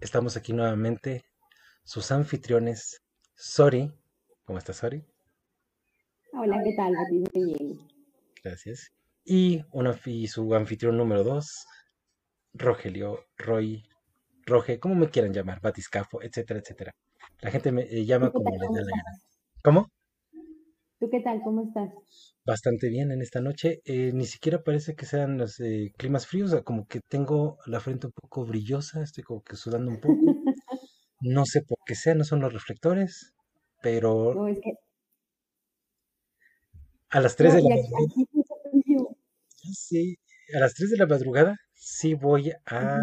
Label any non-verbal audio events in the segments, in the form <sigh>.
Estamos aquí nuevamente, sus anfitriones, Sori. ¿Cómo estás, Sori? Hola, ¿qué tal? Muy bien. Gracias. Y, una, y su anfitrión número dos, Rogelio, Roy, Roge, como me quieran llamar, Batiscafo, etcétera, etcétera. La gente me eh, llama como le da la gana. ¿Cómo? ¿Tú qué tal? ¿Cómo estás? Bastante bien en esta noche. Eh, ni siquiera parece que sean los eh, climas fríos, o sea, como que tengo la frente un poco brillosa, estoy como que sudando un poco. No sé por qué sea, no son los reflectores, pero No, es que, a las 3 no, de la aquí, madrugada, aquí sí a las 3 de la madrugada sí voy a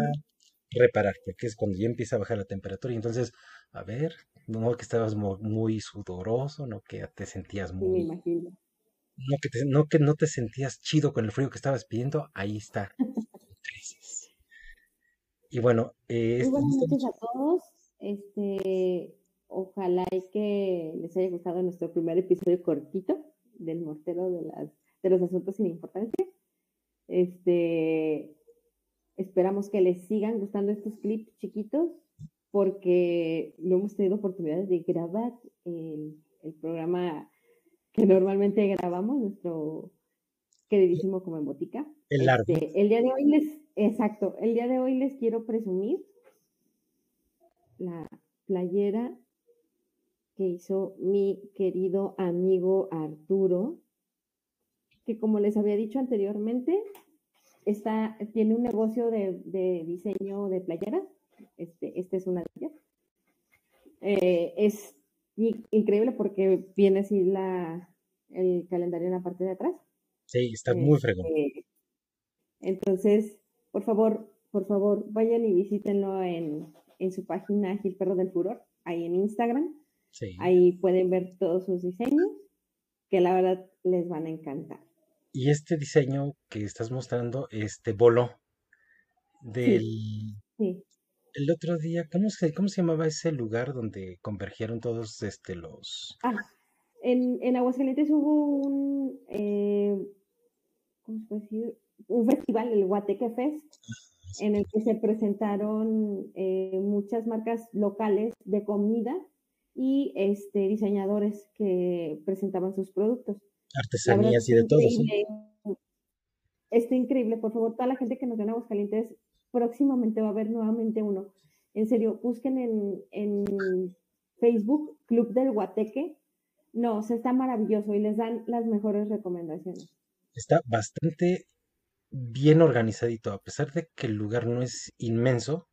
reparar, porque es cuando ya empieza a bajar la temperatura y entonces, a ver, no que estabas muy sudoroso, no que te sentías Sí, me muy, imagino. no que te- no que no te sentías chido con el frío que estabas pidiendo, ahí está. <laughs> Y bueno, eh, Muy esta- buenas noches noche- a todos. Este, ojalá y que les haya gustado nuestro primer episodio cortito del mortero de las, de los asuntos sin importancia. Este, esperamos que les sigan gustando estos clips chiquitos porque no hemos tenido oportunidad de grabar el, el programa que normalmente grabamos, nuestro queridísimo Como en Botica. el largo, Este, el día de hoy les, exacto, el día de hoy les quiero presumir la playera que hizo mi querido amigo Arturo, que como les había dicho anteriormente, está, tiene un negocio de, de diseño de playeras. Este, esta es una de ellas. Eh, es increíble porque viene así la, el calendario en la parte de atrás. sí, está muy fregón. Este, entonces, por favor, por favor, vayan y visítenlo en, en su página Gil Perro del Furor, ahí en Instagram. Sí. Ahí pueden ver todos sus diseños, que la verdad les van a encantar. Y este diseño que estás mostrando, este voló del Sí, sí. el otro día, ¿cómo se, cómo se llamaba ese lugar donde convergieron todos este los Ah, en, en Aguascalientes hubo un, eh, ¿cómo se puede decir? Un festival, el Guateque Fest, en el que se presentaron eh, muchas marcas locales de comida y este, diseñadores que presentaban sus productos. Artesanías y de todo, sí? increíble, está increíble. Por favor, toda la gente que nos ve en Aguascalientes, próximamente va a haber nuevamente uno. En serio, busquen en, en Facebook Club del Guateque. No, o sea, está maravilloso y les dan las mejores recomendaciones. Está bastante bien organizadito, a pesar de que el lugar no es inmenso,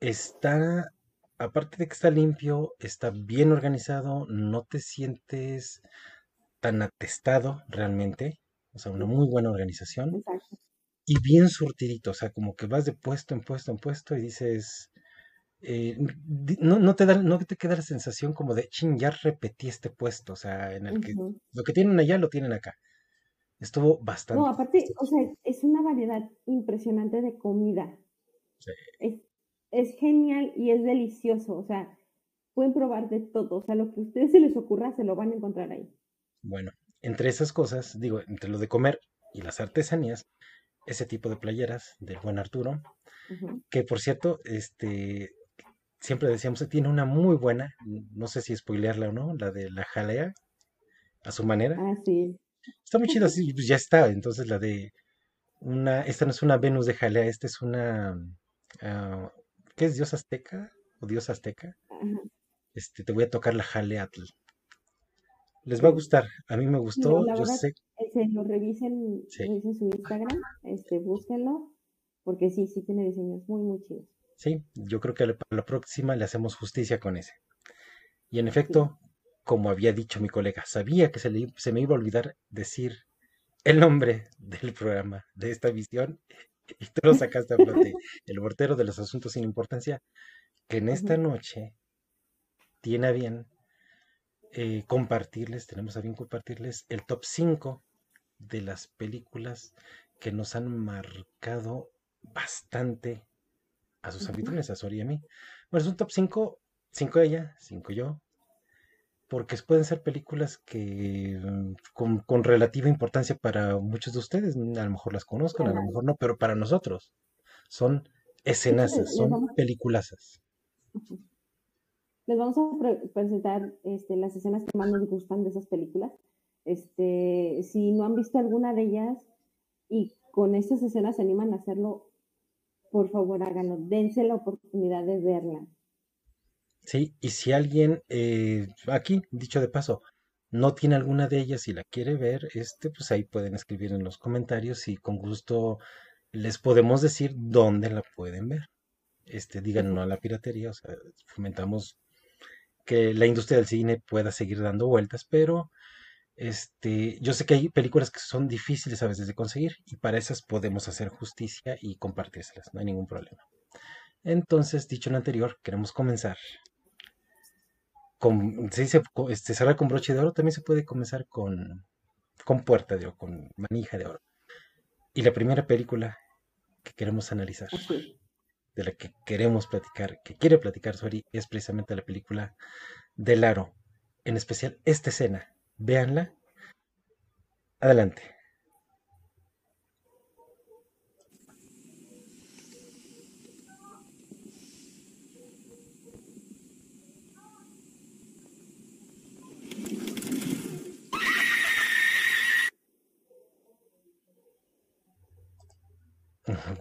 está, aparte de que está limpio, está bien organizado, no te sientes tan atestado realmente, o sea, una muy buena organización exacto. y bien surtidito, o sea, como que vas de puesto en puesto en puesto y dices, eh, no, no te da, no te queda la sensación como de, ching, ya repetí este puesto, o sea, en el que lo que tienen allá lo tienen acá. Estuvo No, bastante. aparte, o sea, es una variedad impresionante de comida. sí. Es, es genial y es delicioso. O sea, pueden probar de todo. O sea, lo que a ustedes se les ocurra, se lo van a encontrar ahí. Bueno, entre esas cosas, digo, entre lo de comer y las artesanías, ese tipo de playeras del buen Arturo, que por cierto, este, siempre decíamos que tiene una muy buena, no sé si spoilearla o no, la de la jalea, a su manera. Ah, sí. Está muy chida, <laughs> sí, pues ya está. Entonces la de una, esta no es una Venus de jalea, esta es una, ah, ¿qué es? ¿Dios azteca o dios azteca? Este, te voy a tocar la jaleatl. Les va a gustar, a mí me No, gustó, la yo verdad, sé, en serio, revisen, sí, revisen su Instagram, este, búsquenlo, porque sí, sí tiene diseños muy, muy chidos. sí, yo creo que para la próxima le hacemos justicia con ese. Y en Sí. efecto, como había dicho mi colega, sabía que se, le, se me iba a olvidar decir el nombre del programa, de esta visión, <laughs> y tú lo sacaste a flote, <laughs> el portero de los asuntos sin importancia, que en esta noche tiene a bien eh, compartirles, tenemos a bien compartirles el top 5 de las películas que nos han marcado bastante a sus Ujú. anfitriones, a Sori y a mí. Bueno, es un top 5, 5 ella, 5 yo, porque pueden ser películas que mm, con, con relativa importancia para muchos de ustedes, a lo mejor las conozcan, a lo mejor no, pero para nosotros son escenazas, son peliculazas. Les vamos a presentar este, las escenas que más nos gustan de esas películas. Este, si no han visto alguna de ellas y con estas escenas se animan a hacerlo, por favor háganlo, dense la oportunidad de verla. Sí, y si alguien, eh, aquí, dicho de paso, no tiene alguna de ellas y la quiere ver, este, pues ahí pueden escribir en los comentarios y con gusto les podemos decir dónde la pueden ver. Este, digan no a la piratería, o sea, fomentamos que la industria del cine pueda seguir dando vueltas, pero este, yo sé que hay películas que son difíciles a veces de conseguir y para esas podemos hacer justicia y compartírselas, no hay ningún problema. Entonces, dicho lo anterior, queremos comenzar con, se dice, este, con broche de oro, también se puede comenzar con, con puerta de oro, con manija de oro. Y la primera película que queremos analizar, de la que queremos platicar, que quiere platicar Suari, es precisamente la película del aro, en especial esta escena. Véanla. Adelante.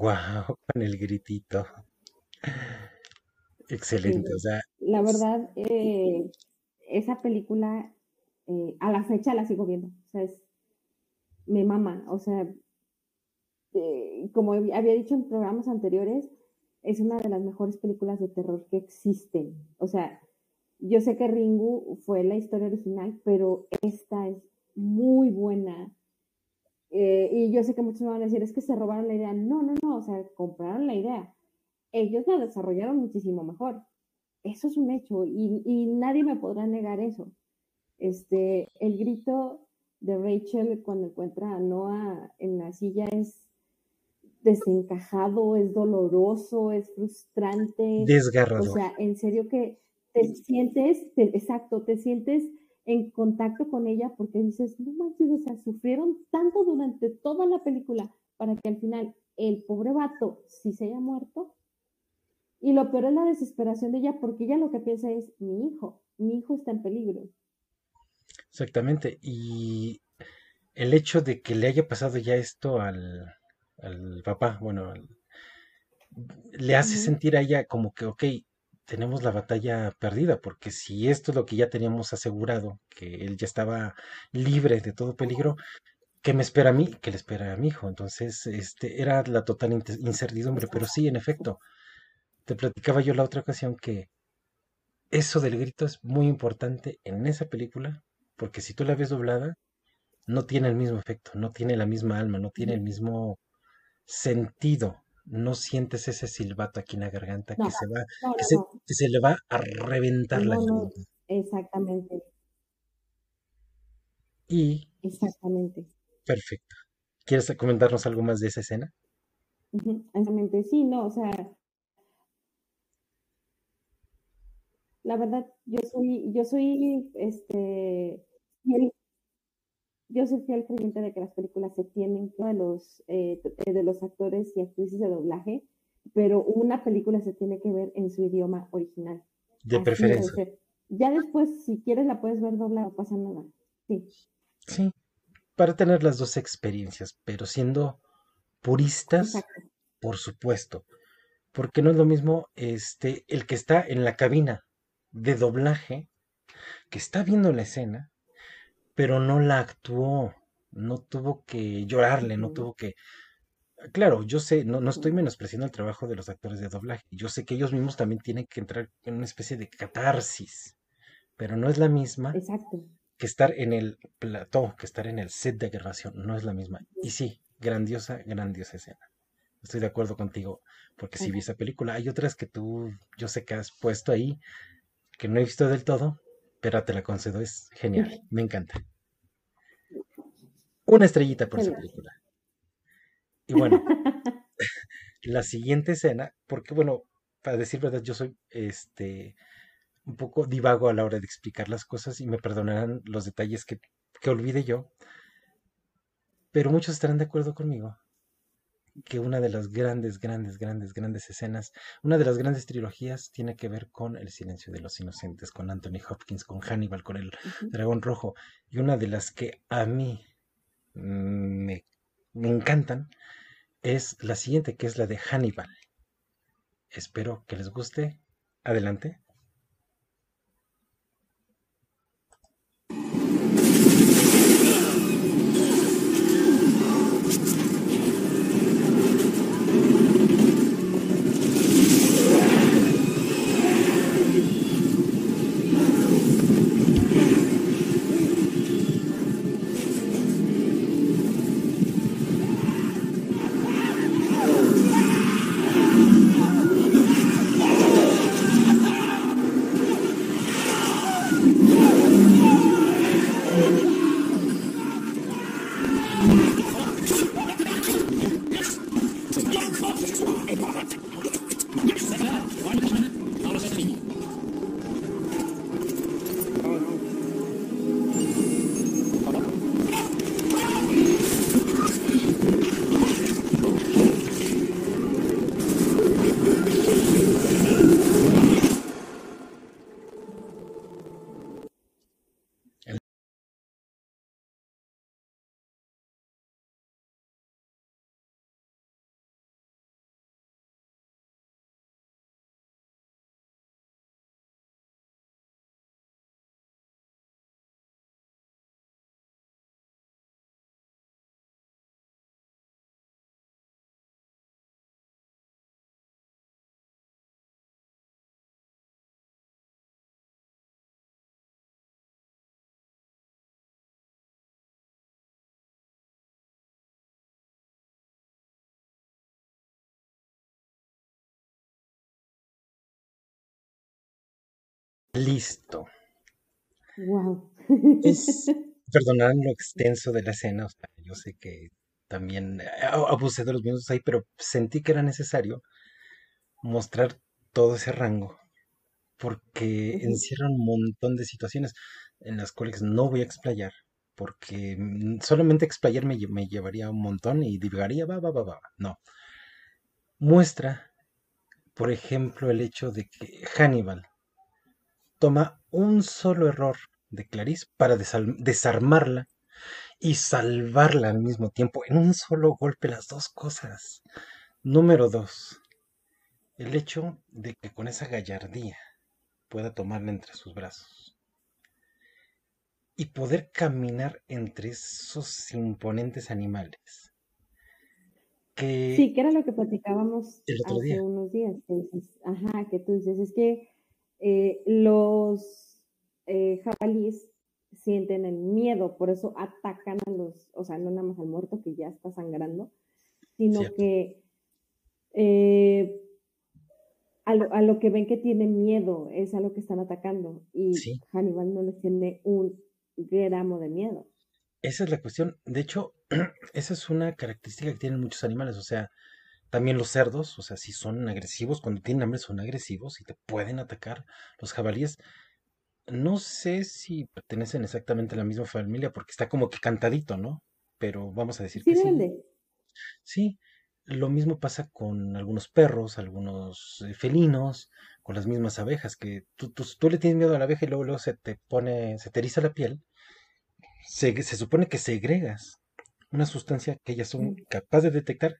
Wow, <laughs> con el gritito. Excelente, o sea. La verdad, eh, esa película eh, a la fecha la sigo viendo. O sea, es, me mama. O sea, eh, como había dicho en programas anteriores, es una de las mejores películas de terror que existen. O sea, yo sé que Ringu fue la historia original, pero esta es muy buena. Eh, y yo sé que muchos me van a decir, es que se robaron la idea. No, no, no, o sea, compraron la idea. Ellos la desarrollaron muchísimo mejor. Eso es un hecho y, y nadie me podrá negar eso. Este, el grito de Rachel cuando encuentra a Noah en la silla es desencajado, es doloroso, es frustrante. Desgarrador. O sea, en serio que te sientes, exacto, te sientes en contacto con ella porque dices, no manches, o sea, sufrieron tanto durante toda la película para que al final el pobre vato sí se haya muerto. Y lo peor es la desesperación de ella porque ella lo que piensa es, mi hijo, mi hijo está en peligro. Exactamente. Y el hecho de que le haya pasado ya esto al, al papá, bueno, le hace sentir a ella como que, ok, tenemos la batalla perdida, porque si esto es lo que ya teníamos asegurado, que él ya estaba libre de todo peligro, ¿qué me espera a mí? ¿Qué le espera a mi hijo? Entonces, este, era la total incertidumbre, pero sí, en efecto, te platicaba yo la otra ocasión que eso del grito es muy importante en esa película, porque si tú la ves doblada, no tiene el mismo efecto, no tiene la misma alma, no tiene el mismo sentido no sientes ese silbato aquí en la garganta que se va, que, se, le va a reventar la garganta. Exactamente. Y. Exactamente. Perfecto. ¿Quieres comentarnos algo más de esa escena? Exactamente, sí, no, o sea. La verdad, yo soy, yo soy, este, yo soy fiel creyente de que las películas se tienen de los, eh, de los actores y actrices de doblaje, pero una película se tiene que ver en su idioma original. De preferencia. Ya después, si quieres, la puedes ver doblada, no pasa nada. Sí. Sí, para tener las dos experiencias, pero siendo puristas, por supuesto. Porque no es lo mismo este, el que está en la cabina de doblaje, que está viendo la escena, pero no la actuó, no tuvo que llorarle, no tuvo que... Claro, yo sé, no, no estoy menospreciando el trabajo de los actores de doblaje, yo sé que ellos mismos también tienen que entrar en una especie de catarsis, pero no es la misma que estar en el plató, que estar en el set de grabación, no es la misma. Y sí, grandiosa, grandiosa escena. Estoy de acuerdo contigo, porque si vi esa película, hay otras que tú, yo sé que has puesto ahí, que no he visto del todo, pero te la concedo, es genial, me encanta. Una estrellita por esa película. Y bueno, <laughs> la siguiente escena, porque bueno, para decir verdad, yo soy este un poco divago a la hora de explicar las cosas y me perdonarán los detalles que, que olvide yo, pero muchos estarán de acuerdo conmigo que una de las grandes, grandes, grandes, grandes escenas, una de las grandes trilogías tiene que ver con El silencio de los inocentes, con Anthony Hopkins, con Hannibal, con el dragón rojo. Y una de las que a mí me, me encantan es la siguiente, que es la de Hannibal. Espero que les guste. Adelante. Listo. Wow. Es, <laughs> perdonad lo extenso de la escena, o sea, yo sé que también eh, abusé de los minutos ahí, pero sentí que era necesario mostrar todo ese rango, porque encierra un montón de situaciones en las cuales no voy a explayar, porque mm, solamente explayar me, me llevaría un montón y divagaría, va, va, va, va. No. Muestra, por ejemplo, el hecho de que Hannibal toma un solo error de Clarice para desarmarla y salvarla al mismo tiempo, en un solo golpe las dos cosas. Número dos, el hecho de que con esa gallardía pueda tomarla entre sus brazos y poder caminar entre esos imponentes animales. Que sí, que era lo que platicábamos hace unos días. ajá, que tú dices, es que eh, los eh, jabalíes sienten el miedo, por eso atacan a los, o sea, no nada más al muerto que ya está sangrando, sino que eh, a, lo, que ven que tienen miedo es a lo que están atacando y Hannibal no les tiene un gramo de miedo. Esa es la cuestión. De hecho, <clears throat> esa es una característica que tienen muchos animales. O sea, también los cerdos, o sea, si son agresivos, cuando tienen hambre son agresivos y te pueden atacar. Los jabalíes, no sé si pertenecen exactamente a la misma familia porque está como que cantadito, ¿no? Pero vamos a decir que sí. Sí, lo mismo pasa con algunos perros, algunos eh, felinos, con las mismas abejas, que tú, tú, le tienes miedo a la abeja y luego, luego se te pone, se te eriza la piel. Se, se supone que segregas una sustancia que ellas son capaces de detectar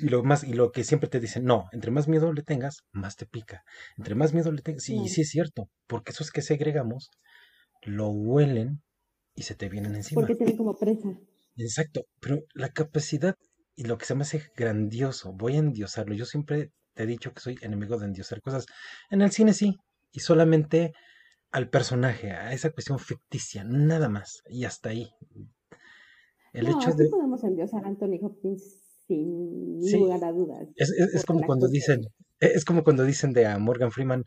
y lo más, y lo que siempre te dicen, no, entre más miedo le tengas, más te pica. Entre más miedo le tengas, sí, sí es cierto, porque eso es que segregamos, lo huelen y se te vienen encima. Porque tienen como presa. Exacto, pero la capacidad y lo que se me hace grandioso, voy a endiosarlo. Yo siempre te he dicho que soy enemigo de endiosar cosas. En el cine sí, y solamente al personaje, a esa cuestión ficticia, nada más, y hasta ahí. El no, hecho de... podemos endiosar a Anthony Hopkins sin lugar a dudas. Es, como cuando dicen, es como cuando dicen de a Morgan Freeman,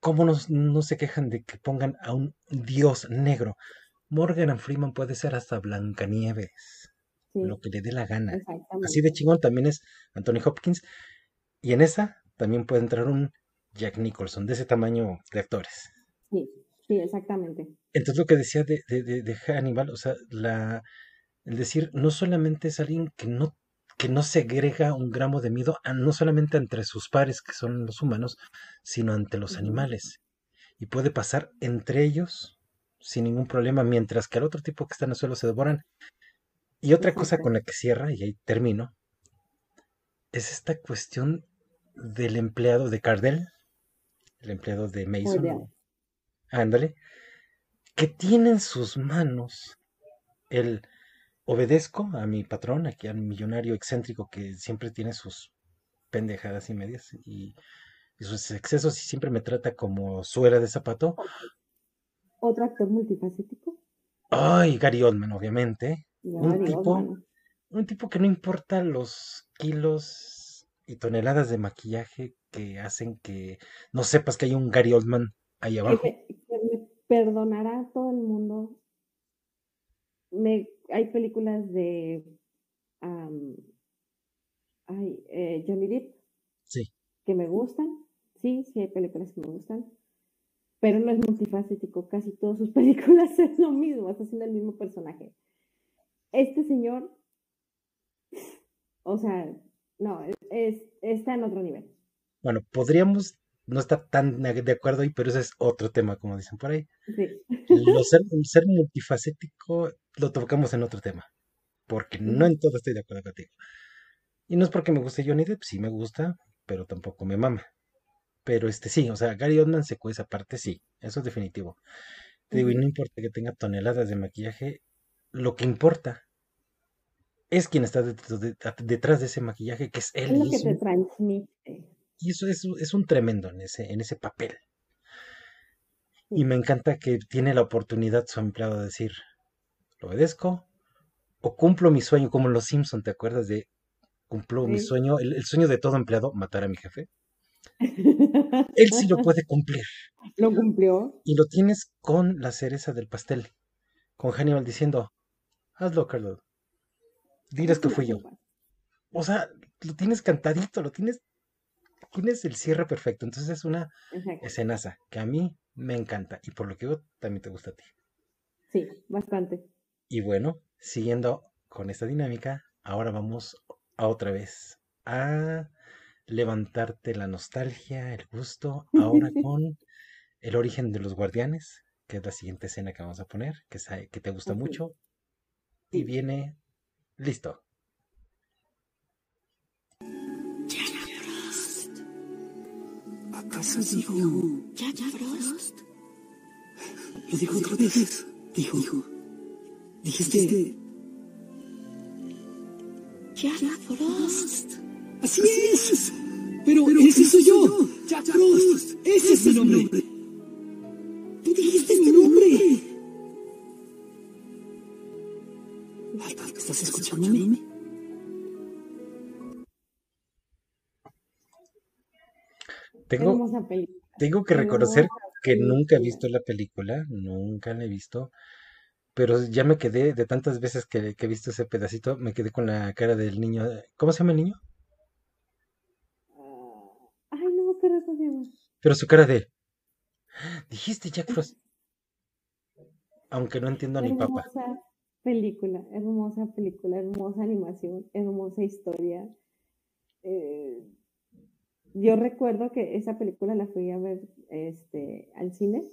¿cómo no, se quejan de que pongan a un dios negro? Morgan Freeman puede ser hasta Blancanieves, lo que le dé la gana. Así de chingón también es Anthony Hopkins. Y en esa también puede entrar un Jack Nicholson, de ese tamaño de actores. Sí, sí, exactamente. Entonces lo que decía de, de, de, Hannibal, o sea, la, el decir, no solamente es alguien que no que no segrega un gramo de miedo no solamente entre sus pares, que son los humanos, sino ante los animales. Y puede pasar entre ellos sin ningún problema, mientras que al otro tipo que está en el suelo se devoran. Y otra cosa con la que cierra, y ahí termino, es esta cuestión del empleado de Cardell, el empleado de Mason. Ándale, que tiene en sus manos el obedezco a mi patrón, aquí al millonario excéntrico que siempre tiene sus pendejadas y medias y, sus excesos y siempre me trata como suela de zapato. ¿Otro actor multifacético? Ay, Gary Oldman, obviamente. un tipo, un tipo que no importa los kilos y toneladas de maquillaje que hacen que no sepas que hay un Gary Oldman ahí abajo. Que me, perdonará todo el mundo. Me hay películas de eh, Johnny Depp que me gustan. Sí, sí hay películas que me gustan. Pero no es multifacético. Casi todas sus <laughs> películas es lo mismo. Está haciendo el mismo personaje. Este señor, o sea, no, es, está en otro nivel. Bueno, podríamos no está tan de acuerdo ahí, pero ese es otro tema, como dicen por ahí. Sí. ser, ser, multifacético lo tocamos en otro tema, porque no en todo estoy de acuerdo contigo. Y no es porque me guste Johnny Depp, sí me gusta, pero tampoco me mama. Pero este sí, o sea, Gary Oldman se cuece aparte, sí, eso es definitivo. Te digo, y no importa que tenga toneladas de maquillaje, lo que importa es quien está detrás de, ese maquillaje, que es él. Es lo que te transmite. Y eso es, un tremendo en ese, en ese papel. Y me encanta que tiene la oportunidad su empleado de decir, lo obedezco o cumplo mi sueño, como en Los Simpson, ¿te acuerdas de cumplo mi sueño, el, sueño de todo empleado, matar a mi jefe? <laughs> Él sí lo puede cumplir. Lo cumplió. Y lo tienes con la cereza del pastel, con Hannibal diciendo, hazlo, Carlos. Diles que fui yo. O sea, lo tienes cantadito, lo tienes tienes el cierre perfecto. Entonces es una escenaza que a mí me encanta y por lo que yo también te gusta a ti. Sí, bastante. Y bueno, siguiendo con esta dinámica, ahora vamos a otra vez a levantarte la nostalgia, el gusto, ahora con el origen de los guardianes, que es la siguiente escena que vamos a poner, que, que te gusta mucho. Y viene listo. ¿Acaso dijo Jack Frost? Lo dijo otra vez. Dijo. Dijiste. Jack Frost. Así es. Pero, Pero ese soy yo. Jack Frost. Ese es mi nombre. Tú dijiste mi nombre. ¿Estás escuchándome? Tengo, tengo que reconocer que nunca he visto la película, nunca la he visto, pero ya me quedé, de tantas veces que, he visto ese pedacito, me quedé con la cara del niño. ¿Cómo se llama el niño? Ay, no, pero llama. Pero su cara de... Dijiste Jack Frost. Aunque no entiendo ni papa. Hermosa película, hermosa película, hermosa animación, hermosa historia. Eh, yo recuerdo que esa película la fui a ver este, al cine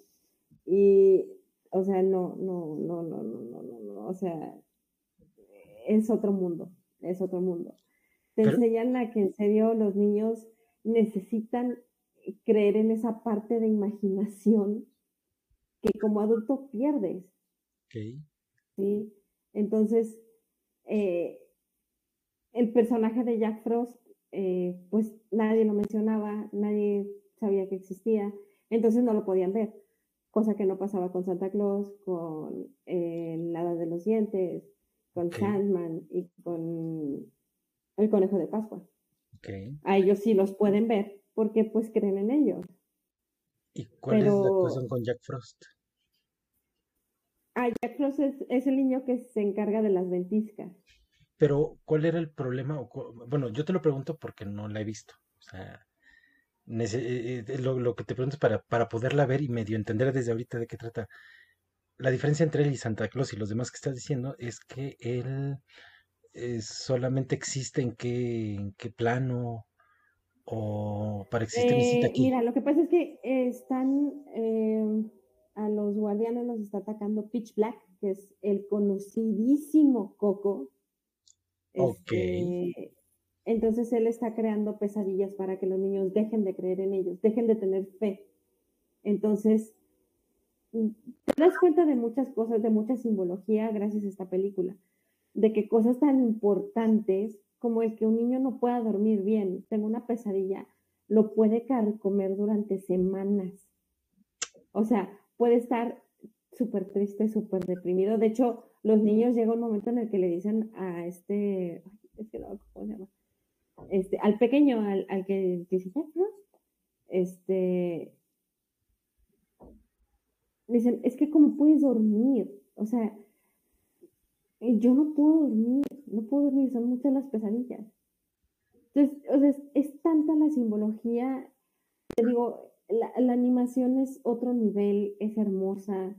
y, o sea, no, no, no, no, no, no, no, no, o sea, es otro mundo, es otro mundo. Te enseñan a que en serio los niños necesitan creer en esa parte de imaginación que como adulto pierdes. Okay. Sí, entonces, eh, el personaje de Jack Frost eh, pues nadie lo mencionaba, nadie sabía que existía, entonces no lo podían ver, cosa que no pasaba con Santa Claus, con el Hada de los Dientes, con Sandman y con el Conejo de Pascua. A ellos sí los pueden ver porque pues creen en ellos. ¿Y cuál es la cuestión con Jack Frost? Ah, Jack Frost es, es, el niño que se encarga de las ventiscas. Pero, ¿cuál era el problema? Bueno, yo te lo pregunto porque no la he visto. O sea, eh, eh, lo, que te pregunto es para, para poderla ver y medio entender desde ahorita de qué trata. La diferencia entre él y Santa Claus y los demás que estás diciendo es que él eh, solamente existe en qué, en qué plano o para existir Eh, aquí. mira, lo que pasa es que están eh, a los guardianes los está atacando Pitch Black, que es el conocidísimo Coco. Ok. Entonces él está creando pesadillas para que los niños dejen de creer en ellos, dejen de tener fe. Entonces, mm, te das cuenta de muchas cosas, de mucha simbología gracias a esta película, de que cosas tan importantes como el que un niño no pueda dormir bien, tenga una pesadilla, lo puede comer durante semanas. O sea, puede estar súper triste, súper deprimido. De hecho, los niños llega un momento en el que le dicen a este, es que no, ¿cómo se llama? Este, al pequeño, al, al que dice, "Jack Frost", este, dicen, es que cómo puedes dormir, o sea, yo no puedo dormir, no puedo dormir, son muchas las pesadillas. Entonces, o sea, es, es tanta la simbología, te digo, la, la animación es otro nivel, es hermosa,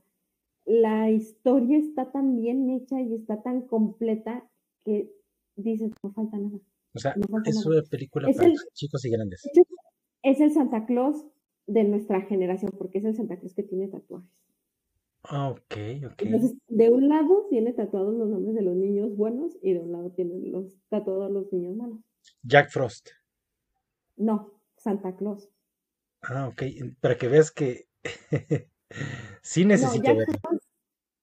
la historia está tan bien hecha y está tan completa que dices, no falta nada. O sea, no es una película Es para el- chicos y grandes. Es el Santa Claus de nuestra generación, porque es el Santa Claus que tiene tatuajes. Ah, ok, ok. Entonces, de un lado tiene tatuados los nombres de los niños buenos y de un lado tiene los tatuados los niños malos. Jack Frost. No, Santa Claus. Ah, ok. Para que veas que <laughs> sí No, necesito Jack verlo. Frost,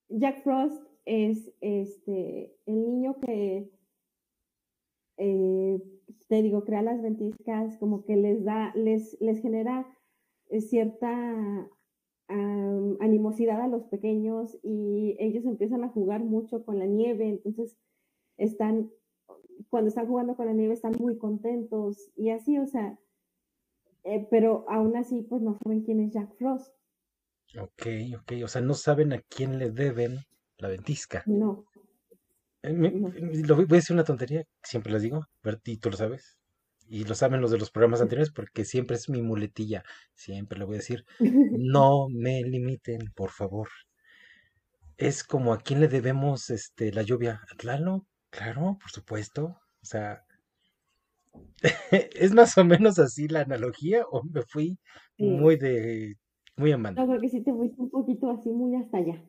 Jack Frost es este el niño que eh, te digo, crea las ventiscas, como que les da, les, les genera eh, cierta am, animosidad a los pequeños y ellos empiezan a jugar mucho con la nieve, entonces están, cuando están jugando con la nieve están muy contentos y así, o sea, eh, pero aún así pues no saben quién es Jack Frost, Ok, ok. O sea, no saben a quién le deben la ventisca. no, Eh, me- No. me- lo voy voy a decir una tontería, siempre les digo, Berti, tú lo sabes. Y lo saben los de los programas anteriores porque siempre es mi muletilla. Siempre le voy a decir, <laughs> no me limiten, por favor. Es como a quién le debemos este la lluvia. ¿A Tlaloc? Claro, por supuesto. O sea, <laughs> ¿es más o menos así la analogía o me fui Sí. muy de muy a mano? No, creo que sí te fuiste un poquito así muy hasta allá.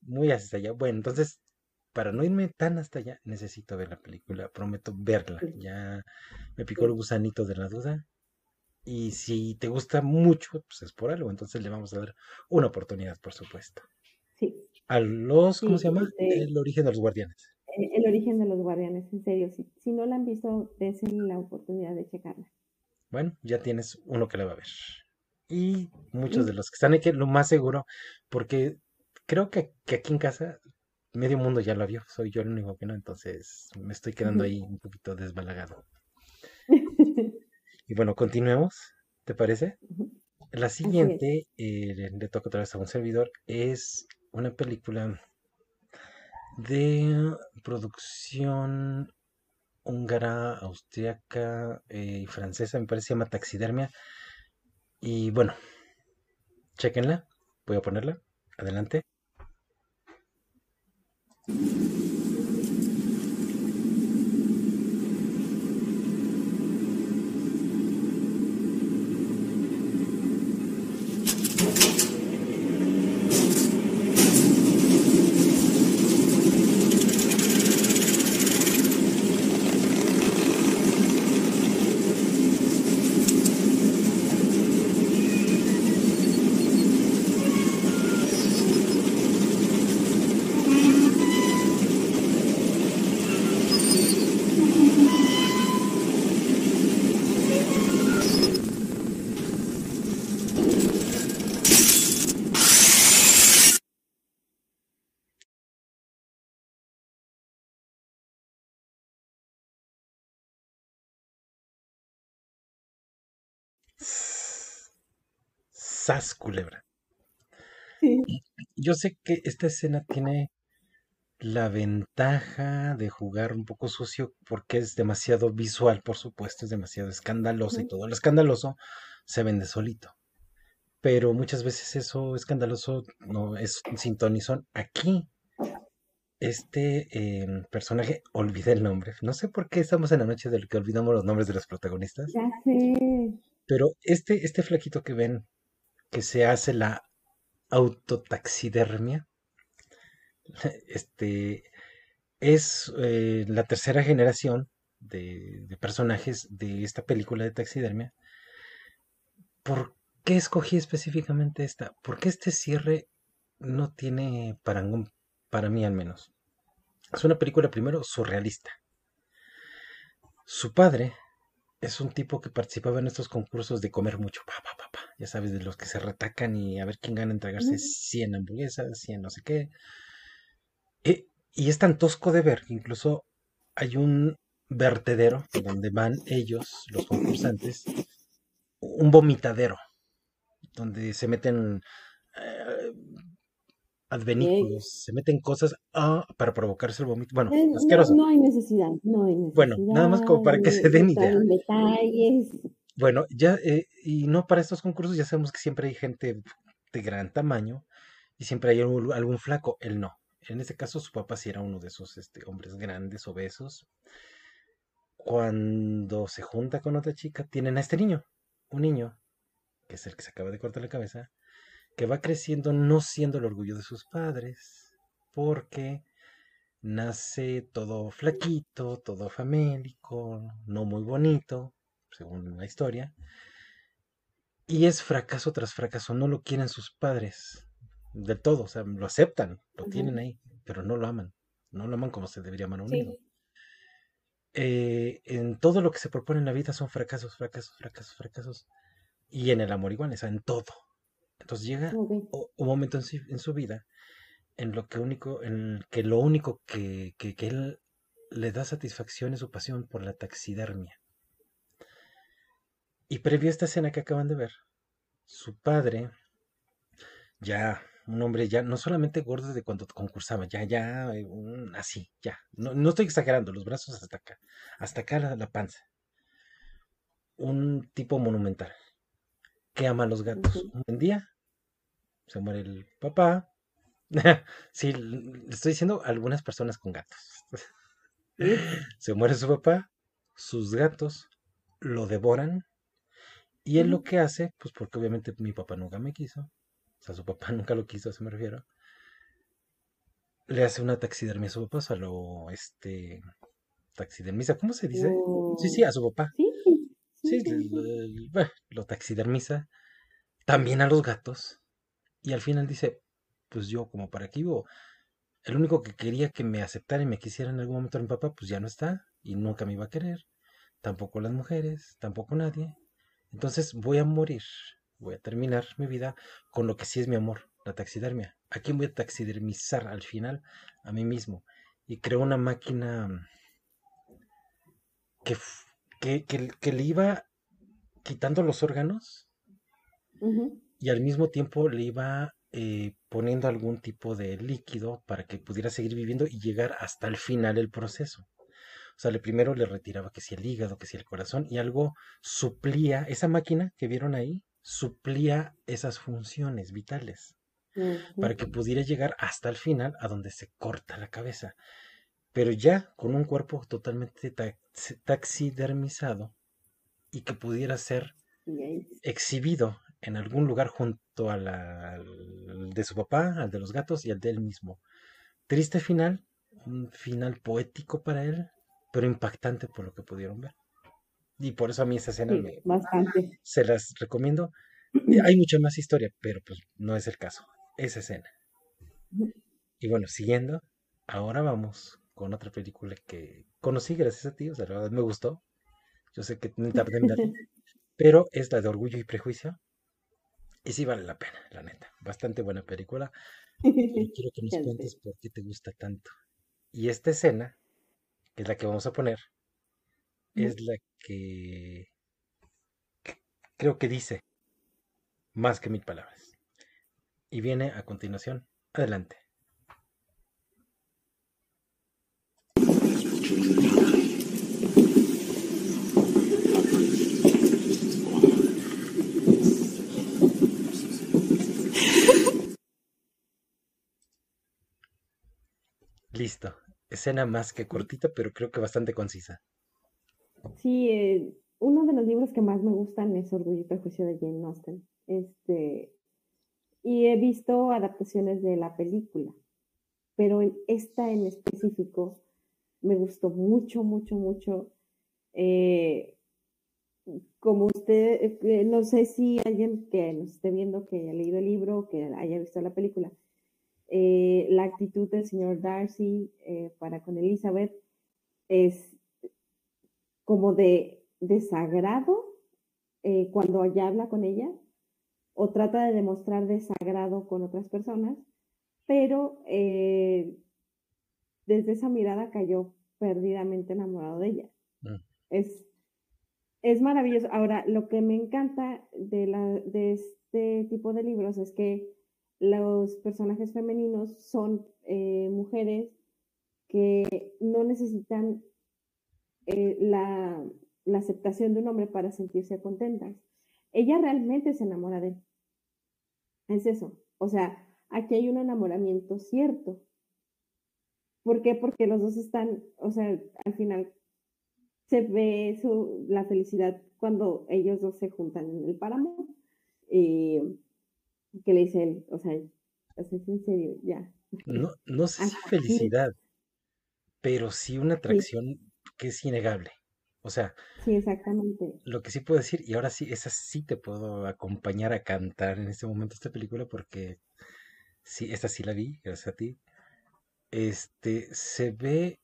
Muy hasta allá. Bueno, entonces, para no irme tan hasta allá, necesito ver la película. Prometo verla. Ya me picó el gusanito de la duda. Y si te gusta mucho, pues es por algo. Entonces le vamos a dar una oportunidad, por supuesto. Sí, A los, ¿cómo Sí, se llama? este- El origen de los guardianes. eh, el origen de los guardianes, en serio. Si, si no la han visto, dense la oportunidad de checarla. Bueno, ya tienes uno que la va a ver. Y muchos de los que están aquí, lo más seguro, porque creo que, que aquí en casa medio mundo ya la vio, soy yo el único que no, entonces me estoy quedando ahí un poquito desbalagado. <laughs> Y bueno, continuemos, ¿te parece? La siguiente, eh, le, le toca otra vez a un servidor, es una película de producción húngara, austriaca eh, y francesa, me parece, se llama Taxidermia. Y bueno, chequenla, voy a ponerla, adelante. Sas culebra. Sí. Yo sé que esta escena tiene la ventaja de jugar un poco sucio porque es demasiado visual, por supuesto, es demasiado escandalosa y todo lo escandaloso se vende solito. Pero muchas veces eso escandaloso no es sin ton ni son. Aquí este em, personaje, olvidé el nombre. No sé por qué estamos en la noche del que olvidamos los nombres de los protagonistas. Ya sé. Pero este, este flaquito que ven, que se hace la autotaxidermia, <laughs> este, es eh, la tercera generación de, personajes de esta película de taxidermia. ¿Por qué escogí específicamente esta? Porque este cierre no tiene parangón, para mí al menos. Es una película primero surrealista. Su padre es un tipo que participaba en estos concursos de comer mucho, ya sabes, de los que se retacan y a ver quién gana entregarse Ujú. 100 hamburguesas, 100 no sé qué. E- y es tan tosco de ver que incluso hay un vertedero donde van ellos, los concursantes, un vomitadero, donde se meten eh, advenículos, se meten cosas ah, para provocarse el vómito. Bueno, Eh, No, asqueroso. no hay necesidad, no hay necesidad. Bueno, nada más como para que se den idea. detalles. Bueno, ya, eh, y no para estos concursos, ya sabemos que siempre hay gente de gran tamaño y siempre hay algún, flaco, él no. En este caso, su papá sí era uno de esos este, hombres grandes, obesos. Cuando se junta con otra chica, tienen a este niño, un niño, que es el que se acaba de cortar la cabeza, que va creciendo no siendo el orgullo de sus padres, porque nace todo flaquito, todo famélico, no muy bonito, según la historia, y es fracaso tras fracaso, no lo quieren sus padres del todo, o sea, lo aceptan, lo tienen ahí, pero no lo aman, no lo aman como se debería amar a un Sí. hijo. Eh, en todo lo que se propone en la vida son fracasos, fracasos, fracasos, fracasos, y en el amor igual, o sea, en todo. Entonces llega o- un momento en su, en su vida en lo que único, en que lo único que, que, que él le da satisfacción es su pasión por la taxidermia. Y previo a esta escena que acaban de ver, su padre, ya, un hombre ya, no solamente gordo de cuando concursaba, ya, ya, eh, así, ya. No, no estoy exagerando, los brazos hasta acá, hasta acá la, la panza. Un tipo monumental, que ama a los gatos. Un buen día, se muere el papá. <laughs> Sí, le estoy diciendo algunas personas con gatos. Se muere su papá, sus gatos lo devoran y él lo que hace, pues porque obviamente mi papá nunca me quiso, o sea, su papá <laughs> nunca lo quiso, a eso me refiero, le hace una taxidermia a su papá, o sea, lo, este, taxidermiza, ¿cómo se dice? Sí, sí, Lo- a su papá, Sí, sí, bueno, lo taxidermiza, también a los gatos, y al final dice, pues yo como para qué vivo, el único que quería que me aceptara y me quisiera en algún momento era mi papá, pues ya no está, y nunca me iba a querer, tampoco las mujeres, tampoco nadie, entonces voy a morir, voy a terminar mi vida con lo que sí es mi amor, la taxidermia. ¿A quién voy a taxidermizar al final? A mí mismo. Y creo una máquina que, que, que- que le iba quitando los órganos y al mismo tiempo le iba eh, poniendo algún tipo de líquido para que pudiera seguir viviendo y llegar hasta el final del proceso. O sea, le primero le retiraba que si el hígado, que si el corazón y algo suplía, esa máquina que vieron ahí, suplía esas funciones vitales para que pudiera llegar hasta el final a donde se corta la cabeza. Pero ya con un cuerpo totalmente tax- taxidermizado y que pudiera ser exhibido en algún lugar junto a la, al de su papá, al de los gatos y al de él mismo. Triste final, un final poético para él, pero impactante por lo que pudieron ver. Y por eso a mí esa escena Sí, me, bastante. se las recomiendo. <clears throat> Hay mucha más historia, pero pues no es el caso. Esa escena. Y bueno, siguiendo, ahora vamos con otra película que conocí gracias a ti, o sea, la verdad me gustó. Yo sé que no tardé en verla, pero es la de Orgullo y Prejuicio. Y sí vale la pena, la neta. Bastante buena película. <laughs> Pero quiero que nos cuentes por qué te gusta tanto. Y esta escena, que es la que vamos a poner, es la que creo que dice más que mil palabras. Y viene a continuación. Adelante. <laughs> Listo. Escena más que cortita, pero creo que bastante concisa. Sí, eh, uno de los libros que más me gustan es Orgullo y Prejuicio de Jane Austen. Este, y he visto adaptaciones de la película, pero en esta en específico me gustó mucho, mucho, mucho. Eh, como usted, eh, no sé si alguien que nos esté viendo, que haya leído el libro, que haya visto la película, eh, la actitud del señor Darcy para con Elizabeth es como de desagrado cuando ella habla con ella o trata de demostrar desagrado con otras personas, pero desde esa mirada cayó perdidamente enamorado de ella. Mm. Es, es maravilloso. Ahora, lo que me encanta de, la, de este tipo de libros es que los personajes femeninos son eh, mujeres que no necesitan eh, la, aceptación de un hombre para sentirse contentas. Ella realmente se enamora de él. Es eso. O sea, aquí hay un enamoramiento cierto. ¿Por qué? Porque los dos están, o sea, al final se ve su, la felicidad cuando ellos dos se juntan en el páramo. Y que le dice él, o sea, es en serio, ya. No, no sé si felicidad, pero sí una atracción que es innegable. O sea, sí, exactamente. Lo que sí puedo decir, y ahora sí, esa sí te puedo acompañar a cantar en este momento esta película, porque sí, esta sí la vi, gracias a ti este, se ve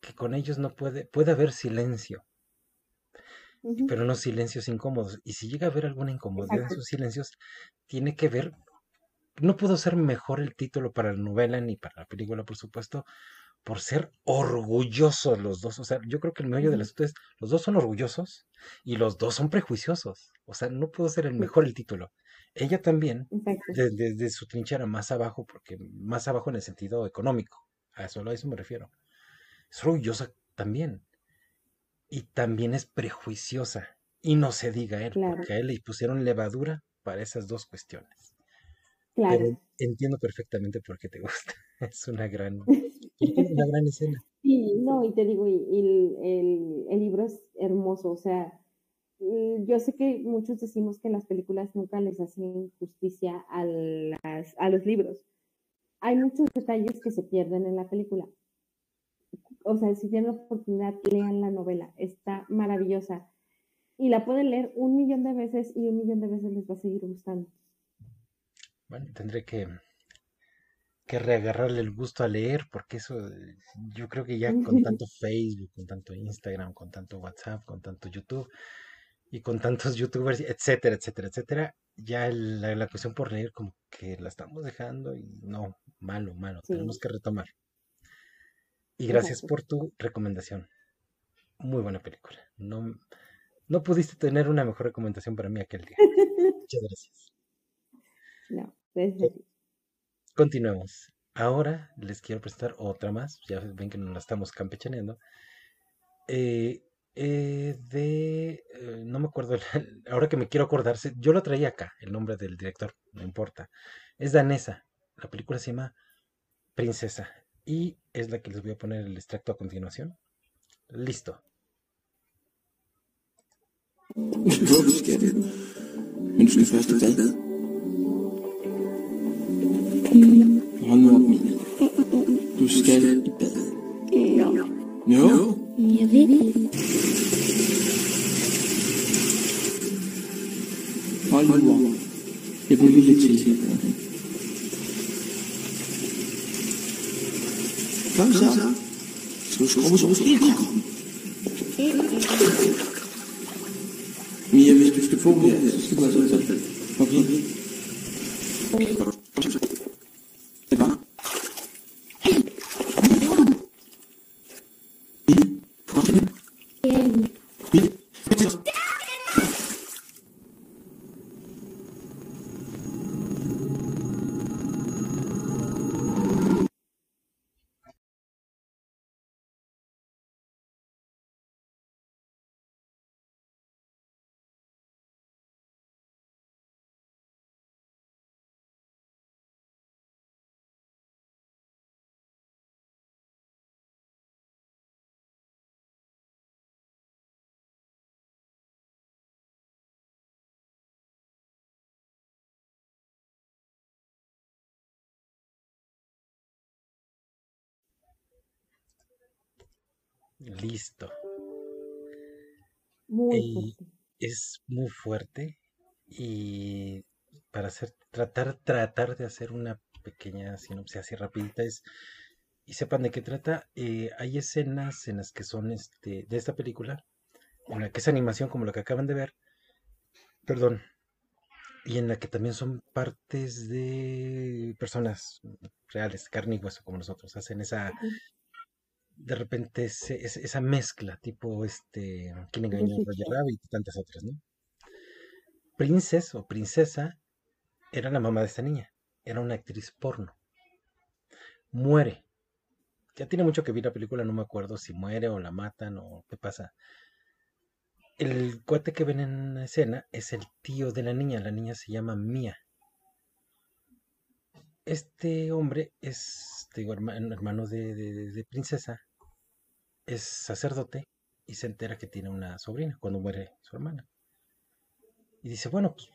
que con ellos no puede, puede haber silencio, pero no silencios incómodos. Y si llega a haber alguna incomodidad en esos silencios, tiene que ver, no pudo ser mejor el título para la novela ni para la película, por supuesto, por ser orgullosos los dos. O sea, yo creo que el medio de las es, los dos son orgullosos y los dos son prejuiciosos. O sea, no pudo ser el mejor el título. Ella también, desde, su trinchera más abajo, porque más abajo en el sentido económico, a eso, a eso me refiero. Es orgullosa también. Y también es prejuiciosa. Y no se diga él, porque a él le pusieron levadura para esas dos cuestiones. Claro. entiendo perfectamente por qué te gusta. <laughs> Es una gran, <laughs> una gran escena. Sí, no, y te digo, y, el, el libro es hermoso, o sea, Mm, yo sé que muchos decimos que las películas nunca les hacen justicia a, las, a los libros. Hay muchos detalles que se pierden en la película. O sea, si tienen la oportunidad, lean la novela. Está maravillosa. Y la pueden leer un millón de veces y un millón de veces les va a seguir gustando. Bueno, tendré que, que reagarrarle el gusto a leer, porque eso yo creo que ya con <laughs> tanto Facebook, con tanto Instagram, con tanto WhatsApp, con tanto YouTube, y con tantos <laughs> youtubers, etcétera, etcétera, etcétera, ya la, cuestión por leer como que la estamos dejando y no, malo, malo, tenemos que retomar. Y gracias por tu recomendación. Muy buena película. No, no pudiste tener una mejor recomendación para mí aquel día. <laughs> Muchas gracias. No, gracias. Continuemos. Ahora les quiero presentar otra más. Ya ven que nos la estamos campechaneando. Eh, eh, de, eh, no me acuerdo, <laughs> ahora que me quiero acordarse, yo lo traía acá, el nombre del director, no importa. Es danesa, la película se llama Princesa y es la que les voy a poner el extracto a continuación. Listo. langsam zum Schluss muss ich kommen. Mir wird gefunden. Das ist super, super. Okay. Listo. Muy fuerte. es muy fuerte y para hacer, tratar, tratar de hacer una pequeña sinopsis así rapidita es, y sepan de qué trata, eh, hay escenas en las que son este, de esta película, en la que es animación como lo que acaban de ver, perdón, y en la que también son partes de personas reales, carne y hueso como nosotros, hacen esa. De repente ese- esa mezcla, tipo este, ¿Quién engañó a Roger. Rabbit? y tantas otras, ¿no? Princess o princesa era la mamá de esta niña, era una actriz porno, muere, ya tiene mucho que vi la película, no me acuerdo si muere o la matan o qué pasa. El cuate que ven en la escena es el tío de la niña, la niña se llama Mia. Este hombre es, te digo, herma- hermano de, de- de princesa, es sacerdote y se entera que tiene una sobrina cuando muere su hermana. Y dice, bueno, pues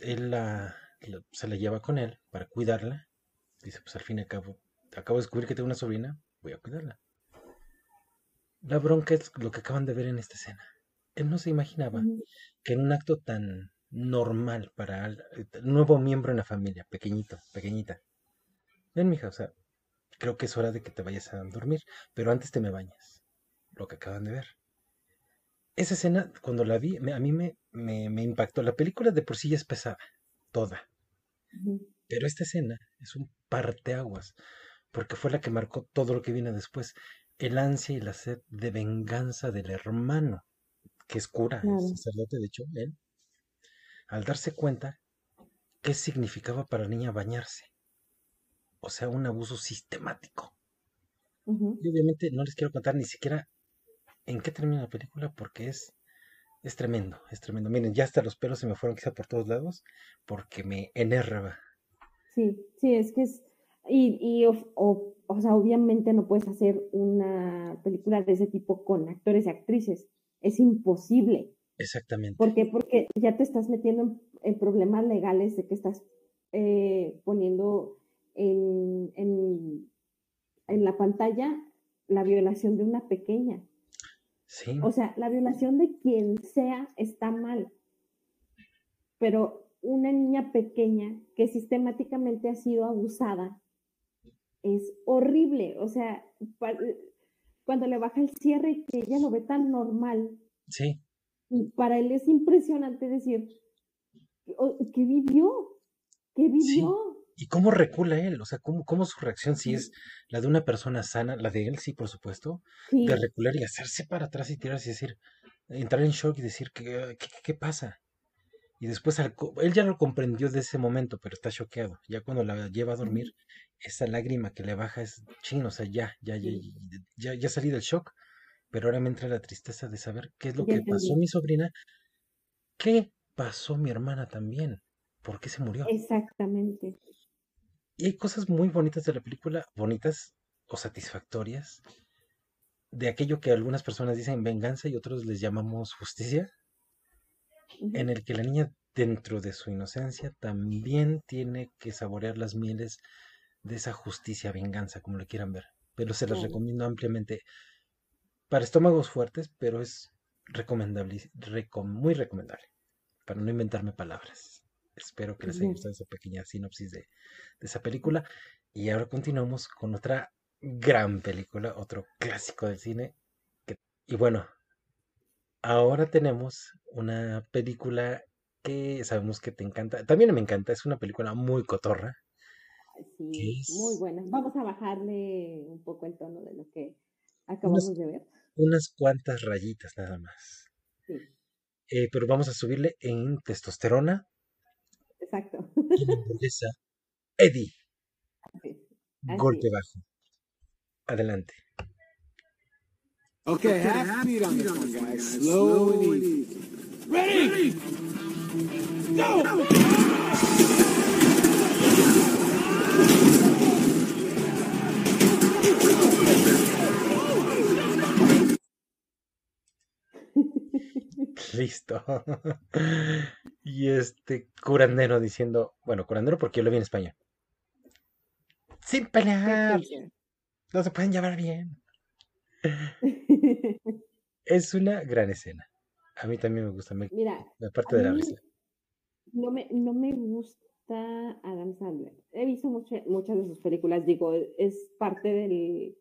él la- la- se la lleva con él para cuidarla. Dice, pues al fin y al cabo, acabo de descubrir que tengo una sobrina, voy a cuidarla. La bronca es lo que acaban de ver en esta escena. Él no se imaginaba Ujú. que en un acto tan normal para eh, nuevo miembro en la familia, pequeñito, pequeñita. Ven, mija, o sea, creo que es hora de que te vayas a dormir, pero antes te me bañas. Lo que acaban de ver. Esa escena, cuando la vi, me- a mí me, me, me impactó. La película de por sí ya es pesada, toda. Pero esta escena es un parteaguas, porque fue la que marcó todo lo que viene después. El ansia y la sed de venganza del hermano, que es cura, es sacerdote, de hecho, él, al darse cuenta qué significaba para la niña bañarse. O sea, un abuso sistemático. Y obviamente no les quiero contar ni siquiera en qué termina la película porque es, es tremendo, es tremendo. Miren, ya hasta los pelos se me fueron quizá por todos lados porque me enerva. Sí, sí, es que es, y, y of- o, o sea, obviamente no puedes hacer una película de ese tipo con actores y actrices, es imposible. Exactamente. ¿Por qué? Porque ya te estás metiendo en, en problemas legales de que estás eh, poniendo en, en, en la pantalla la violación de una pequeña. Sí, O sea, la violación de quien sea está mal, pero una niña pequeña que sistemáticamente ha sido abusada es horrible. O sea, cuando le baja el cierre y que ella lo ve tan normal, sí, y para él es impresionante decir, ¿qué vivió? ¿Qué vivió? ¿Y cómo recula él? O sea, ¿cómo, cómo su reacción si es la de una persona sana, la de él, sí, por supuesto, Sí, de recular y hacerse para atrás y tirarse y decir, entrar en shock y decir, ¿qué, qué, pasa? Y después, al él ya lo comprendió de ese momento, pero está choqueado. Ya cuando la lleva a dormir, esa lágrima que le baja es chino, o sea, ya, ya, ya, ya, ya salí del shock, pero ahora me entra la tristeza de saber qué es lo que pasó mi sobrina, qué pasó mi hermana también, por qué se murió. exactamente. Y hay cosas muy bonitas de la película, bonitas o satisfactorias, de aquello que algunas personas dicen venganza y otros les llamamos justicia, en el que la niña dentro de su inocencia también tiene que saborear las mieles de esa justicia, venganza, como lo quieran ver. Pero se las recomiendo ampliamente para estómagos fuertes, pero es recomendable, recom- muy recomendable, para no inventarme palabras. Espero que les haya gustado esa pequeña sinopsis de, de esa película. Y ahora continuamos con otra gran película, otro clásico del cine. que- y bueno, ahora tenemos una película que sabemos que te encanta. También me encanta, es una película muy cotorra. Sí, ¿Qué muy buena. Vamos a bajarle un poco el tono de lo que Unas, acabamos de ver. unas cuantas rayitas nada más. Sí, Eh, pero vamos a subirle en testosterona exacto. y Eddie. Así, así Golpe bajo. Adelante. Okay, half speed on this one, guys. Slow and easy. Ready? Go! <laughs> Listo. <laughs> y este curandero diciendo, bueno, curandero porque yo lo vi en España. Sin ¿Qué pelear, no se pueden llevar bien. <laughs> Es una gran escena. A mí también me gusta. Me, Mira, la parte de la risa. no me, no me gusta Adam Sandler. He visto mucha- muchas de sus películas, digo, es parte del,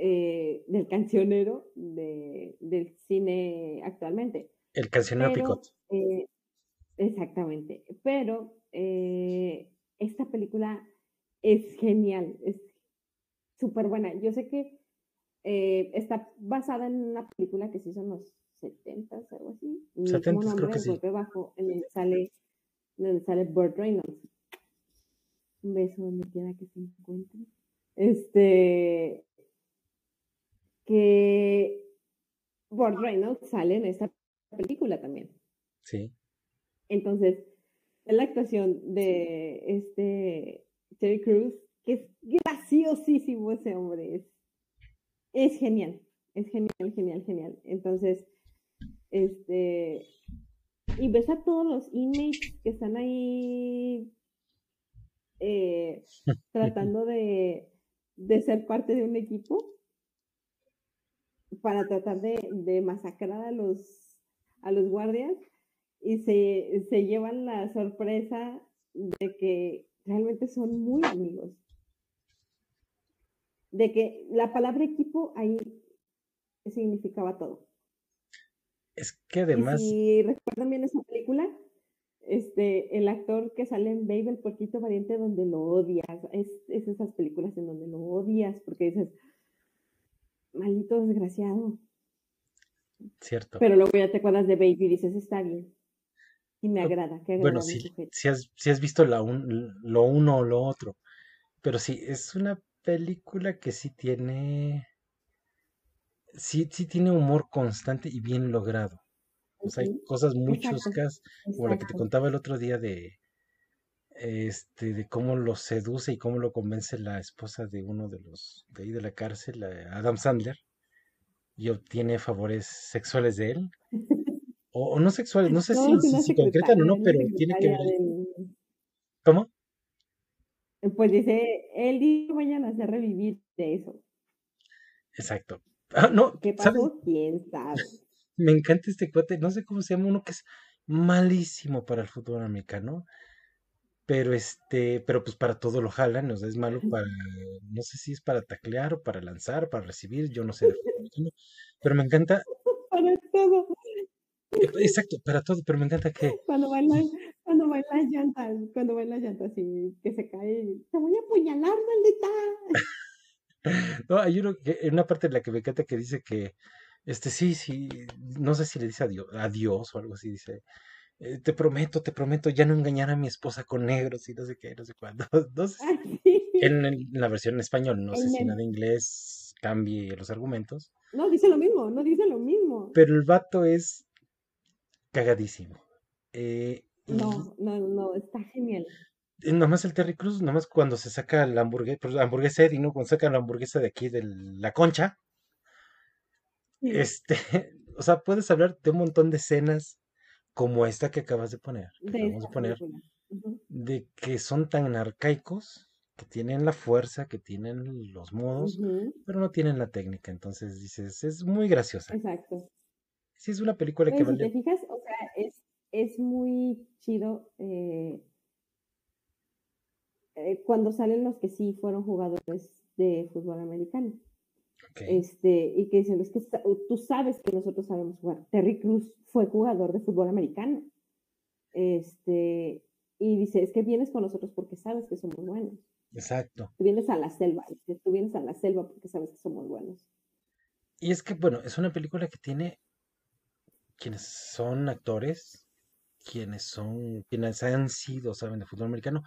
eh, del cancionero de, del cine actualmente. El cancionero Pero, Picot. eh, exactamente, pero eh, esta película es genial, es súper buena. Yo sé que está basada en una película que se hizo en los 70 algo así. El mismo 70s creo nombre, que sí. golpe bajo, en donde sale, donde sale Burt Reynolds. Un beso donde quiera que se encuentre. Este, que Burt Reynolds sale en esta película también. Sí. Entonces, es la actuación de este Terry Crews, que es graciosísimo ese hombre, es, es genial, es genial, genial, genial. Entonces, este, y ves a todos los inmates que están ahí eh, <laughs> tratando de, de ser parte de un equipo para tratar de, de masacrar a los, a los guardias y se, se llevan la sorpresa de que realmente son muy amigos. De que la palabra equipo ahí significaba todo. Es que Y además, si recuerdan bien esa película, este, el actor que sale en Babe, el puerquito valiente, donde lo odias, es, es esas películas en donde lo odias, porque dices, maldito desgraciado. cierto. Pero luego ya te acuerdas de Babe y dices, está bien. Y me agrada, que Bueno, sujeto. sí has, sí has visto la un- lo uno o lo otro. Pero sí, es una película que sí tiene. Sí, sí tiene humor constante y bien logrado. O sea, hay cosas muy Exacto, chuscas, como la que te contaba el otro día de este, de cómo lo seduce y cómo lo convence la esposa de uno de los de ahí de la cárcel, Adam Sandler, y obtiene favores sexuales de él. O, o no sexuales, no sé si, No, si, si concretan o no, pero tiene que ver. del... ¿Cómo? Pues dice, él dijo vayan a hacer revivir de eso. Exacto. Ah, no, ¿Qué ¿sabes? pasó? ¿Quién sabe? <laughs> Me encanta este cuate, no sé cómo se llama, uno que es malísimo para el fútbol americano, pero este, pero pues para todo lo jalan, o sea, es malo para, no sé si es para taclear o para lanzar, para recibir, yo no sé pero me encanta, <laughs> Para todo. eh, exacto, para todo, pero me encanta que, Cuando la- cuando las llantas, cuando las llantas y que se cae, te voy a apuñalar, maldita. <laughs> no, hay uno que, en una parte en la que me encanta que dice que, este, sí, sí, no sé si le dice adiós, adiós o algo así, dice, eh, te prometo, te prometo ya no engañar a mi esposa con negros y no sé qué, no sé cuándo, <laughs> no sé Ah. En, la versión en español, no El sé si en la meme. de inglés cambie los argumentos, No, dice lo mismo, no dice lo mismo. pero el vato es cagadísimo. Eh, No, no, no, está genial. y nomás el Terry Cruz, nomás cuando se saca la hamburguesa, pues, hamburguesa Eddie, ¿no? Cuando saca la hamburguesa de aquí de la concha, Sí, este, <laughs> o sea, puedes hablar de un montón de escenas como esta que acabas de poner, que de acabamos de poner, de que son tan arcaicos, que tienen la fuerza, que tienen los modos, ujú, pero no tienen la técnica. Entonces dices, es muy graciosa. Exacto. Sí, es una película que Pues, si te vale. fijas, o sea, es, es muy chido eh, eh, cuando salen los que sí fueron jugadores de fútbol americano. Este, y que dicen, es que tú sabes que nosotros sabemos jugar. Terry Cruz fue jugador de fútbol americano. Este, y dice, es que vienes con nosotros porque sabes que somos buenos. exacto. Tú vienes a la selva, tú vienes a la selva porque sabes que somos buenos. Y es que, bueno, es una película que tiene quienes son actores, quienes son, quienes han sido, saben, de fútbol americano,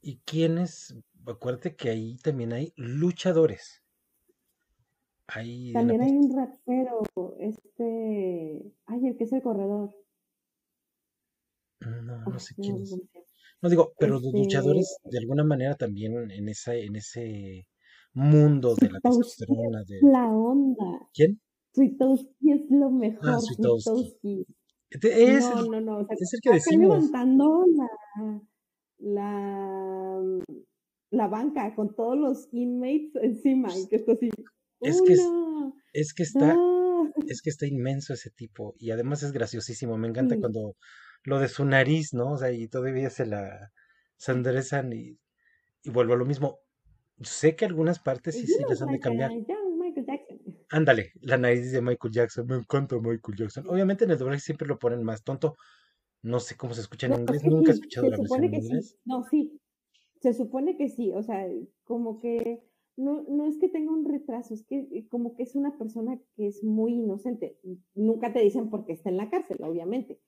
y quienes, acuérdate que ahí también hay luchadores. Hay También hay un rapero, este, ay, el que es el corredor. No, no Ay, sé no, quién no es. No digo, pero los Este, luchadores de alguna manera también en esa, en ese mundo de la testosterona es de la onda. ¿quién? Sweetowski es lo Ah, mejor. Este Es No, no, no, o sea, es el que decimos. levantando la, la, la banca con todos los inmates encima y que esto así, Es que es, que está, es que está inmenso ese tipo y además es graciosísimo. Me encanta Sí, cuando lo de su nariz, ¿no? O sea, y todavía se la se enderezan y, y vuelvo a lo mismo. Sé que algunas partes sí se look les han de cambiar. Ándale, la nariz de Michael Jackson, me encanta Michael Jackson. Obviamente en el doblaje siempre lo ponen más tonto. No sé cómo se escucha en No, inglés, nunca he sí, escuchado se la versión supone en que sí. inglés. No, sí, se supone que sí. O sea, como que no, no es que tenga un retraso, es que eh, como que es una persona que es muy inocente. Nunca te dicen por qué está en la cárcel, obviamente.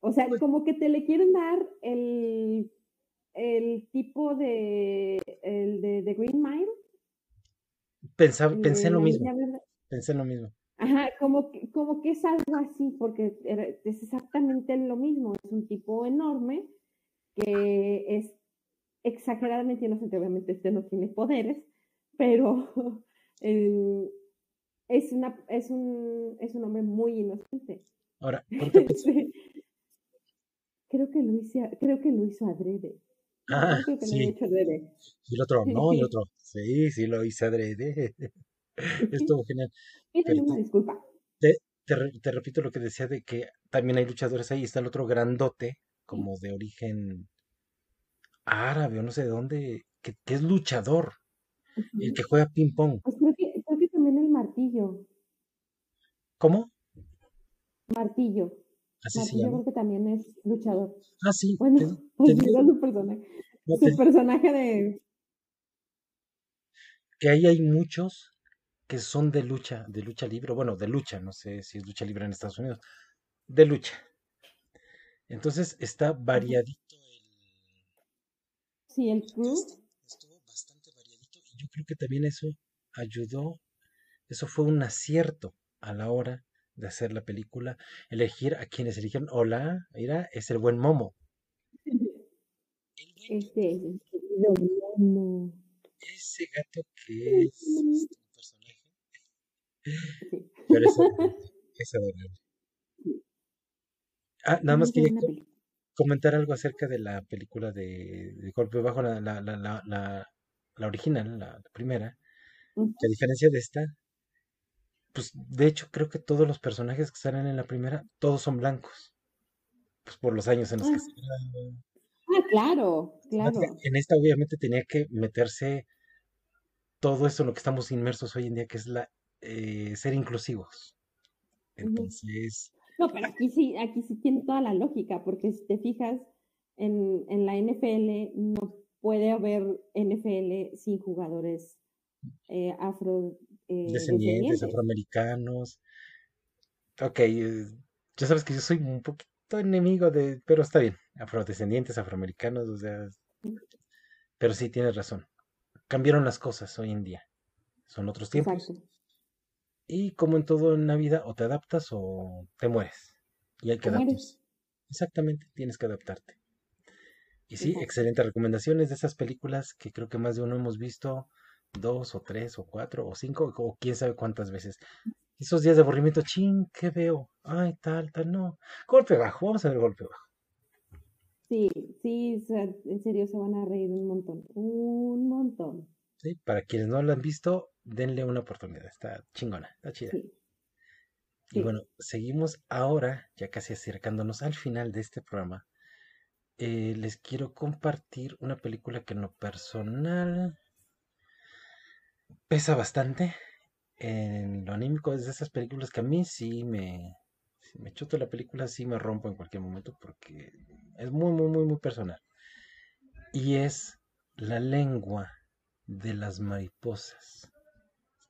O sea, Pues como que te le quieren dar el, el tipo de, el de, de Green Mile, pensaba, el pensé de lo mismo, pensé lo mismo. Ajá, como que, como que es algo así, porque es exactamente lo mismo. Es un tipo enorme que es exageradamente inocente. Obviamente este no tiene poderes, pero <laughs> eh, es, una, es, un, es un hombre muy inocente. Ahora. <laughs> Sí. Creo que lo hice, creo que lo hizo adrede. Ah, creo que sí, adrede. y el otro, <laughs> no, y el otro, sí, sí lo hice adrede. Estuvo genial. Pero una disculpa. te, te repito lo que decía de que también hay luchadores ahí. Está el otro grandote, como de origen árabe o no sé de dónde, que, que es luchador, el que juega ping pong. Pues creo que, creo que también el martillo. ¿Cómo? Martillo. Así se Martillo llama. creo que también es luchador. Ah, sí, Bueno, te, te <laughs> olvidó digo, su personaje. no, te Su personaje de. que ahí hay muchos que son de lucha, de lucha libre, bueno, de lucha, no sé si es lucha libre en Estados Unidos, de lucha. Entonces está variadito el, Sí, el el crew. cast, estuvo bastante variadito y yo creo que también eso ayudó, eso fue un acierto a la hora de hacer la película, elegir a quienes eligieron. Hola, mira, es el buen Momo. El buen es el querido Momo. ese gato que es este, un personaje, pero es adorable, es adorable. Ah, nada más quería comentar algo acerca de la película de, de Golpe Bajo, la, la, la, la, la, original, la, la primera, Ujú. que a diferencia de esta, pues de hecho creo que todos los personajes que salen en la primera, todos son blancos, pues por los años en los que Ah, graban. ah, claro, claro. En esta obviamente tenía que meterse todo eso en lo que estamos inmersos hoy en día, que es la eh, ser inclusivos. Entonces, No, pero aquí sí, aquí sí tiene toda la lógica, porque si te fijas en, en la NFL, no puede haber NFL sin jugadores eh, afro eh, descendientes, descendientes. afroamericanos. Ok, eh, ya sabes que yo soy un poquito enemigo de, pero está bien, afrodescendientes, afroamericanos, o sea, pero sí tienes razón. Cambiaron las cosas hoy en día. Son otros tiempos. Exacto. Y como en todo en la vida, o te adaptas o te mueres. Y hay que adaptarse. Exactamente, tienes que adaptarte. Y sí, Exacto. excelentes recomendaciones de esas películas que creo que más de uno hemos visto dos o tres o cuatro o cinco o quién sabe cuántas veces. Esos días de aburrimiento, chin, ¿qué veo? Ay, tal, tal, no. Golpe bajo, vamos a ver golpe bajo. Sí, sí, en serio se van a reír un montón, un montón. ¿sí? Para quienes no lo han visto, denle una oportunidad. Está chingona, está chida. Sí, Y sí. bueno, seguimos ahora, ya casi acercándonos al final de este programa. Eh, les quiero compartir una película que en lo personal pesa bastante. En lo anímico es de esas películas que a mí sí me, si me chuto la película, sí me rompo en cualquier momento porque es muy, muy, muy, muy personal. Y es La lengua de las mariposas.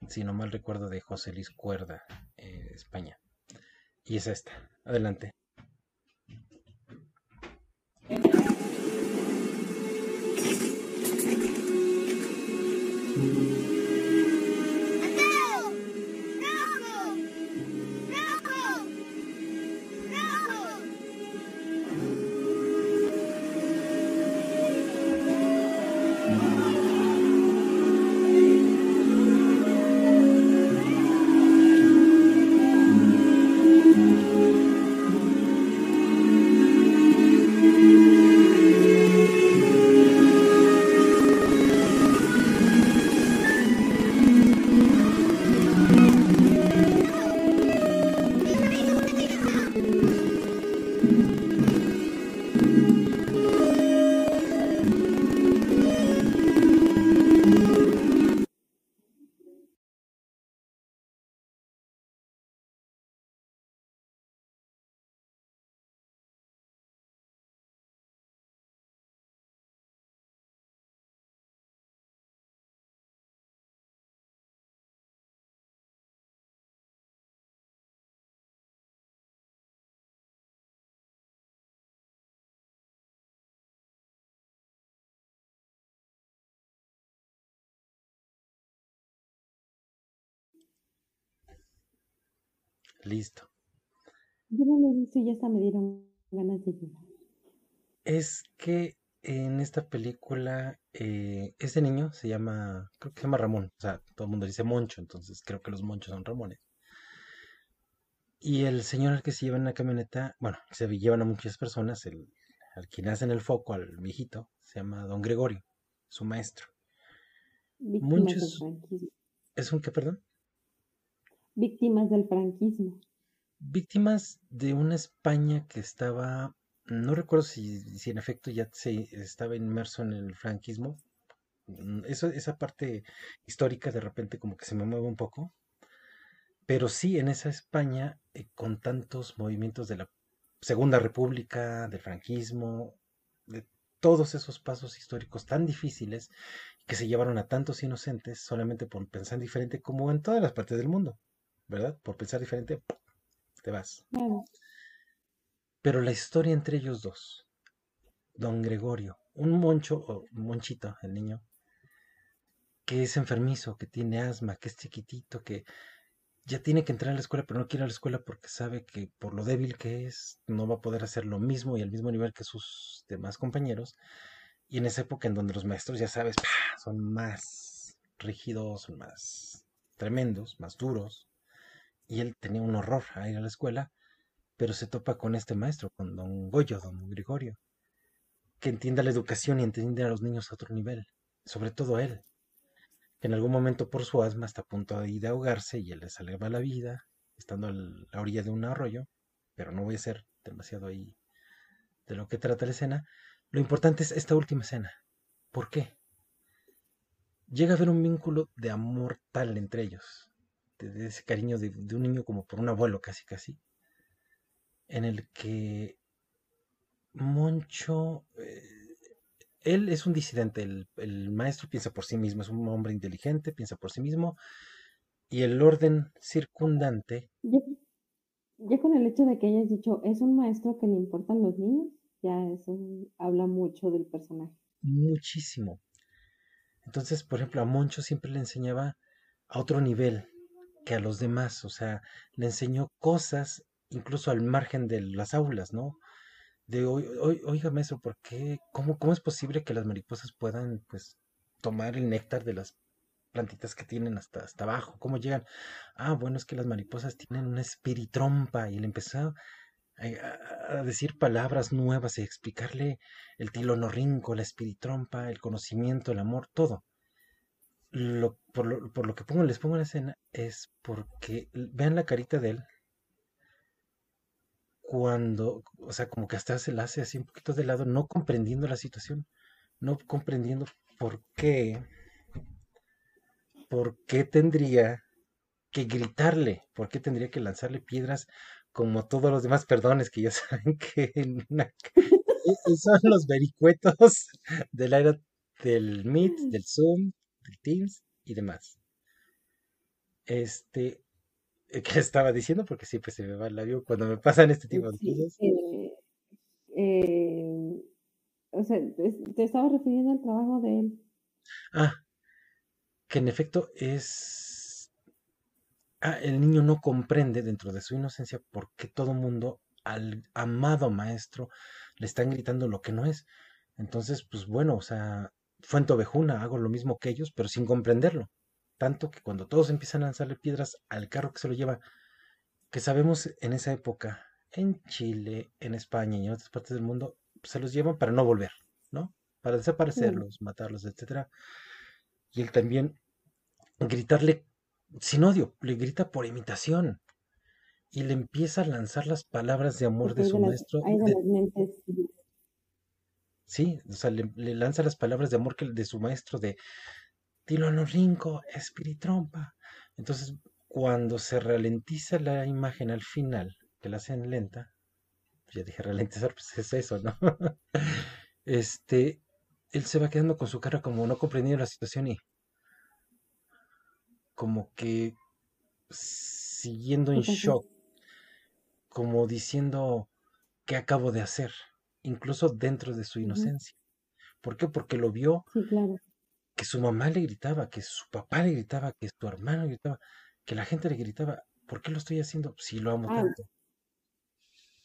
Si no mal recuerdo de José Luis Cuerda, eh, España. Y es esta. Adelante. Thank you. Listo. Yo no lo he visto y ya hasta me dieron ganas de llorar. Es que en esta película, eh, este niño se llama, creo que se llama Ramón, o sea, todo el mundo dice Moncho, entonces creo que los Monchos son Ramones. Y el señor al que se lleva en la camioneta, bueno, se llevan a muchas personas, el, al quien hacen el foco, al viejito, se llama Don Gregorio, su maestro. Muchos, franquismo. ¿es un qué, perdón? Víctimas del franquismo. Víctimas de una España que estaba, no recuerdo si, si en efecto ya se estaba inmerso en el franquismo. Mm, Eso, esa parte histórica de repente como que se me mueve un poco. Pero sí, en esa España, eh, con tantos movimientos de la Segunda República, del franquismo, de todos esos pasos históricos tan difíciles que se llevaron a tantos inocentes solamente por pensar diferente, como en todas las partes del mundo, ¿verdad? Por pensar diferente, te vas. Pero la historia entre ellos dos, don Gregorio, un moncho o monchito, el niño, que es enfermizo, que tiene asma, que es chiquitito, que ya tiene que entrar a la escuela, pero no quiere ir a la escuela porque sabe que por lo débil que es, no va a poder hacer lo mismo y al mismo nivel que sus demás compañeros. Y en esa época en donde los maestros, ya sabes, ¡pah! son más rígidos, son más tremendos, más duros. Y él tenía un horror a ir a la escuela, pero se topa con este maestro, con don Goyo, don Gregorio, que entienda la educación y entiende a los niños a otro nivel, sobre todo a él que en algún momento por su asma está a punto de, de ahogarse y él le salva la vida, estando a la orilla de un arroyo, pero no voy a ser demasiado ahí de lo que trata la escena. Lo importante es esta última escena. ¿Por qué? Llega a haber un vínculo de amor tal entre ellos, de, de ese cariño de, de un niño como por un abuelo casi casi, en el que Moncho, eh, él es un disidente, el, el maestro piensa por sí mismo, es un hombre inteligente, piensa por sí mismo, y el orden circundante, Ya, ya con el hecho de que hayas dicho, es un maestro que le importan los niños, ya eso habla mucho del personaje. muchísimo. Entonces, por ejemplo, a Moncho siempre le enseñaba a otro nivel que a los demás, o sea, le enseñó cosas incluso al margen de las aulas, ¿no? De, "Oi- oi- oiga, maestro, ¿por qué? ¿Cómo, cómo es posible que las mariposas puedan, pues, tomar el néctar de las plantitas que tienen hasta, hasta abajo? ¿Cómo llegan? Ah, bueno, es que las mariposas tienen una espiritrompa y le empezó a, a- decir palabras nuevas y explicarle el tilonorrinco, la espiritrompa, el conocimiento, el amor, todo. Lo, por, lo, por lo que pongo, les pongo la escena es porque vean la carita de él. Cuando, o sea, como que hasta se la hace así un poquito de lado, no comprendiendo la situación, no comprendiendo por qué, por qué tendría que gritarle, por qué tendría que lanzarle piedras como todos los demás perdones que ya <laughs> saben que <laughs> son los vericuetos del era del Meet, del Zoom, del Teams y demás. Este, eh, <laughs> ¿qué estaba diciendo? Porque siempre se me va el labio cuando me pasan este tipo de Sí, cosas. eh, eh, o sea, te estaba refiriendo al trabajo de él. Ah, que en efecto es... Ah, el niño no comprende dentro de su inocencia por qué todo mundo al amado maestro le están gritando lo que no es. Entonces, pues bueno, o sea, fuente ovejuna, hago lo mismo que ellos, pero sin comprenderlo. Tanto que cuando todos empiezan a lanzarle piedras al carro que se lo lleva, que sabemos en esa época, en Chile, en España y en otras partes del mundo, se los llevan para no volver, ¿no? Para desaparecerlos, matarlos, etcétera. Y él también gritarle sin odio, le grita por imitación y le empieza a lanzar las palabras de amor de su maestro. hay de de- las mentes, sí, o sea, le, le lanza las palabras de amor que, de su maestro de Rinco, espiritrompa. Entonces, cuando se ralentiza la imagen al final, que la hacen lenta, ya dije ralentizar, pues es eso, ¿no? <laughs> Este, él se va quedando con su cara como no comprendiendo la situación y como que siguiendo ¿qué en shock, como diciendo qué acabo de hacer, incluso dentro de su inocencia. ¿Por qué? Porque lo vio Sí, claro. que su mamá le gritaba, que su papá le gritaba, que su hermano le gritaba, que la gente le gritaba. ¿por qué lo estoy haciendo? Si lo amo Ah, tanto.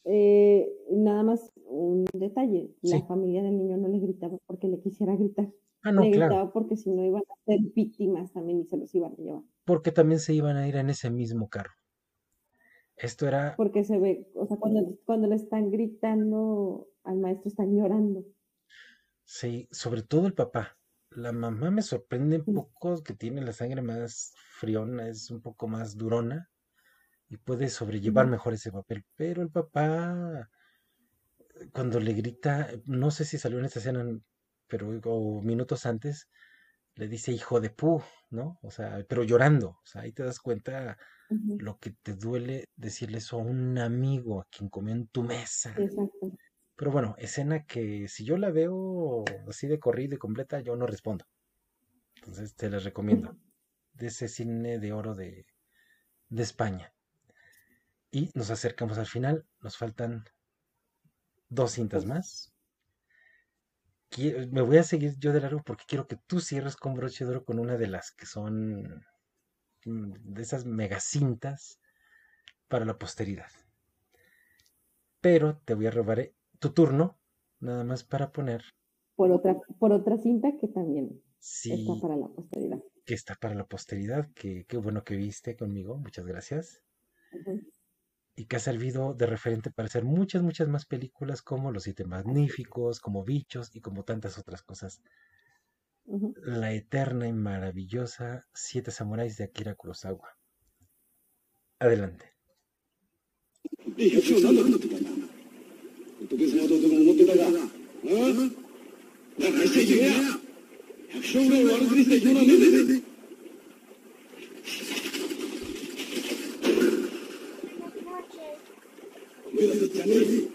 eh, nada más un detalle, la Sí. familia del niño no le gritaba porque le quisiera gritar, Ah, no, le claro, gritaba porque si no iban a ser víctimas también y se los iban a llevar. porque también se iban a ir en ese mismo carro. Esto era, Porque se ve, o sea, cuando, cuando le están gritando al maestro están llorando. sí, sobre todo el papá. La mamá me sorprende un poco que tiene la sangre más friona, es un poco más durona y puede sobrellevar mejor ese papel. Pero el papá, cuando le grita, no sé si salió en esta escena, pero o minutos antes, le dice hijo de pu, ¿no? O sea, pero llorando. O sea, ahí te das cuenta lo que te duele decirle eso a un amigo a quien comió en tu mesa. Exacto. Pero bueno, escena que si yo la veo así de corrido y completa, yo no respondo. Entonces te la recomiendo. De ese cine de oro de, de España. Y nos acercamos al final. Nos faltan dos cintas más. Qui- Me voy a seguir yo de largo porque quiero que tú cierres con broche de oro con una de las que son mm, de esas megacintas para la posteridad. Pero te voy a robar eh, tu turno, nada más para poner Por otra, por otra cinta que también está para la posteridad. que está para la posteridad, que qué bueno que viste conmigo, muchas gracias. Y que ha servido de referente para hacer muchas, muchas más películas como Los Siete Magníficos, como Bichos y como tantas otras cosas. La eterna y maravillosa Siete Samuráis de Akira Kurosawa. Adelante. 時計さんはども思ってたが、うん、なんかしちゃいけねえや百姓ぐらい悪くしちゃいけないねえぜめえじゃねえ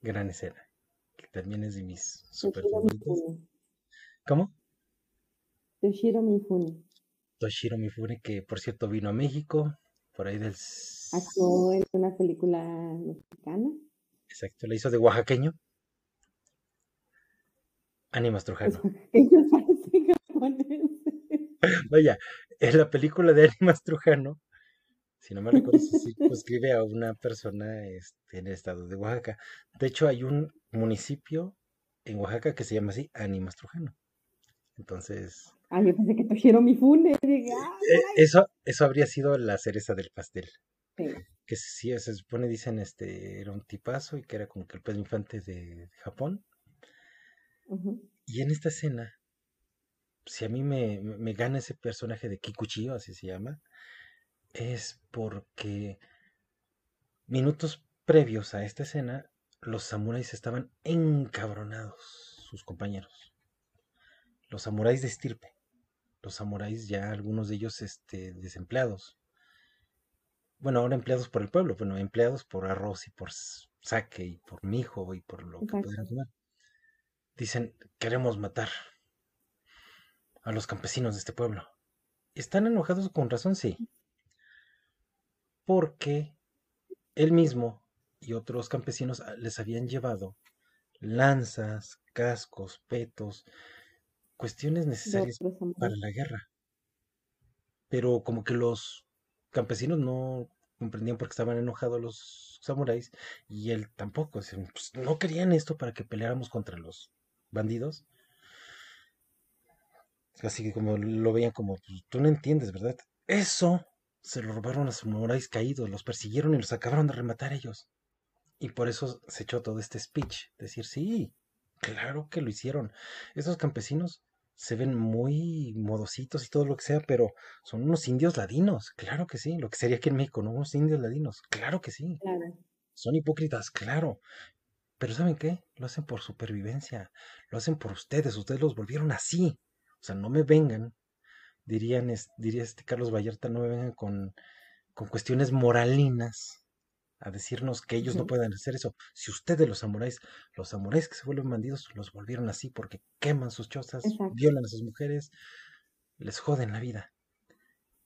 Gran escena. Que también es de mis super. Mifune. ¿Cómo? Toshiro Mifune. Toshiro Mifune, que por cierto vino a México, por ahí del... Actuó en una película mexicana. Exacto, le hizo de oaxaqueño. Ánimas Los Trujano. oaxaqueños <laughs> parecen japoneses. Vaya, en la película de Ánimas Trujano, si no me recuerdo, se circunscribe a una persona este, en el estado de Oaxaca. De hecho, hay un municipio en Oaxaca que se llama así, Ánimas Trujano. Entonces, Ah, yo pensé que Toshiro Mifune. Dije, ah, e- eso, eso habría sido la cereza del pastel. sí. Que sí, se supone, dicen, este, era un tipazo y que era como que el Pedro Infante de Japón. Y en esta escena, si a mí me, me- me gana ese personaje de Kikuchiyo, así se llama, es porque minutos previos a esta escena, los samuráis estaban encabronados, sus compañeros. Los samuráis de estirpe. Los samuráis ya algunos de ellos este, desempleados. Bueno, ahora empleados por el pueblo, bueno, empleados por arroz y por saque y por mijo y por lo que pudieran comer. dicen, queremos matar a los campesinos de este pueblo. ¿Están enojados con razón? Sí. Porque él mismo y otros campesinos ah, les habían llevado lanzas, cascos, petos, cuestiones necesarias para la guerra. Pero como que los campesinos no comprendían porque estaban enojados los samuráis y él tampoco. Pues, no querían esto para que peleáramos contra los bandidos. Así que como lo veían como, pues, tú no entiendes, ¿verdad? Eso se lo robaron a los samuráis caídos, los persiguieron y los acabaron de rematar ellos. Y por eso se echó todo este speech, decir, sí, claro que lo hicieron. Esos campesinos se ven muy modositos y todo lo que sea, pero son unos indios ladinos, claro que sí, lo que sería aquí en México, ¿no? Unos indios ladinos, claro que sí. Son hipócritas, claro. Pero ¿saben qué? Lo hacen por supervivencia, lo hacen por ustedes, ustedes los volvieron así. O sea, no me vengan, dirían, diría este Carlos Vallarta, no me vengan con, con cuestiones moralinas a decirnos que ellos no pueden hacer eso. Si ustedes los samuráis, los samuráis que se vuelven bandidos, los volvieron así porque queman sus chozas, violan a sus mujeres, les joden la vida.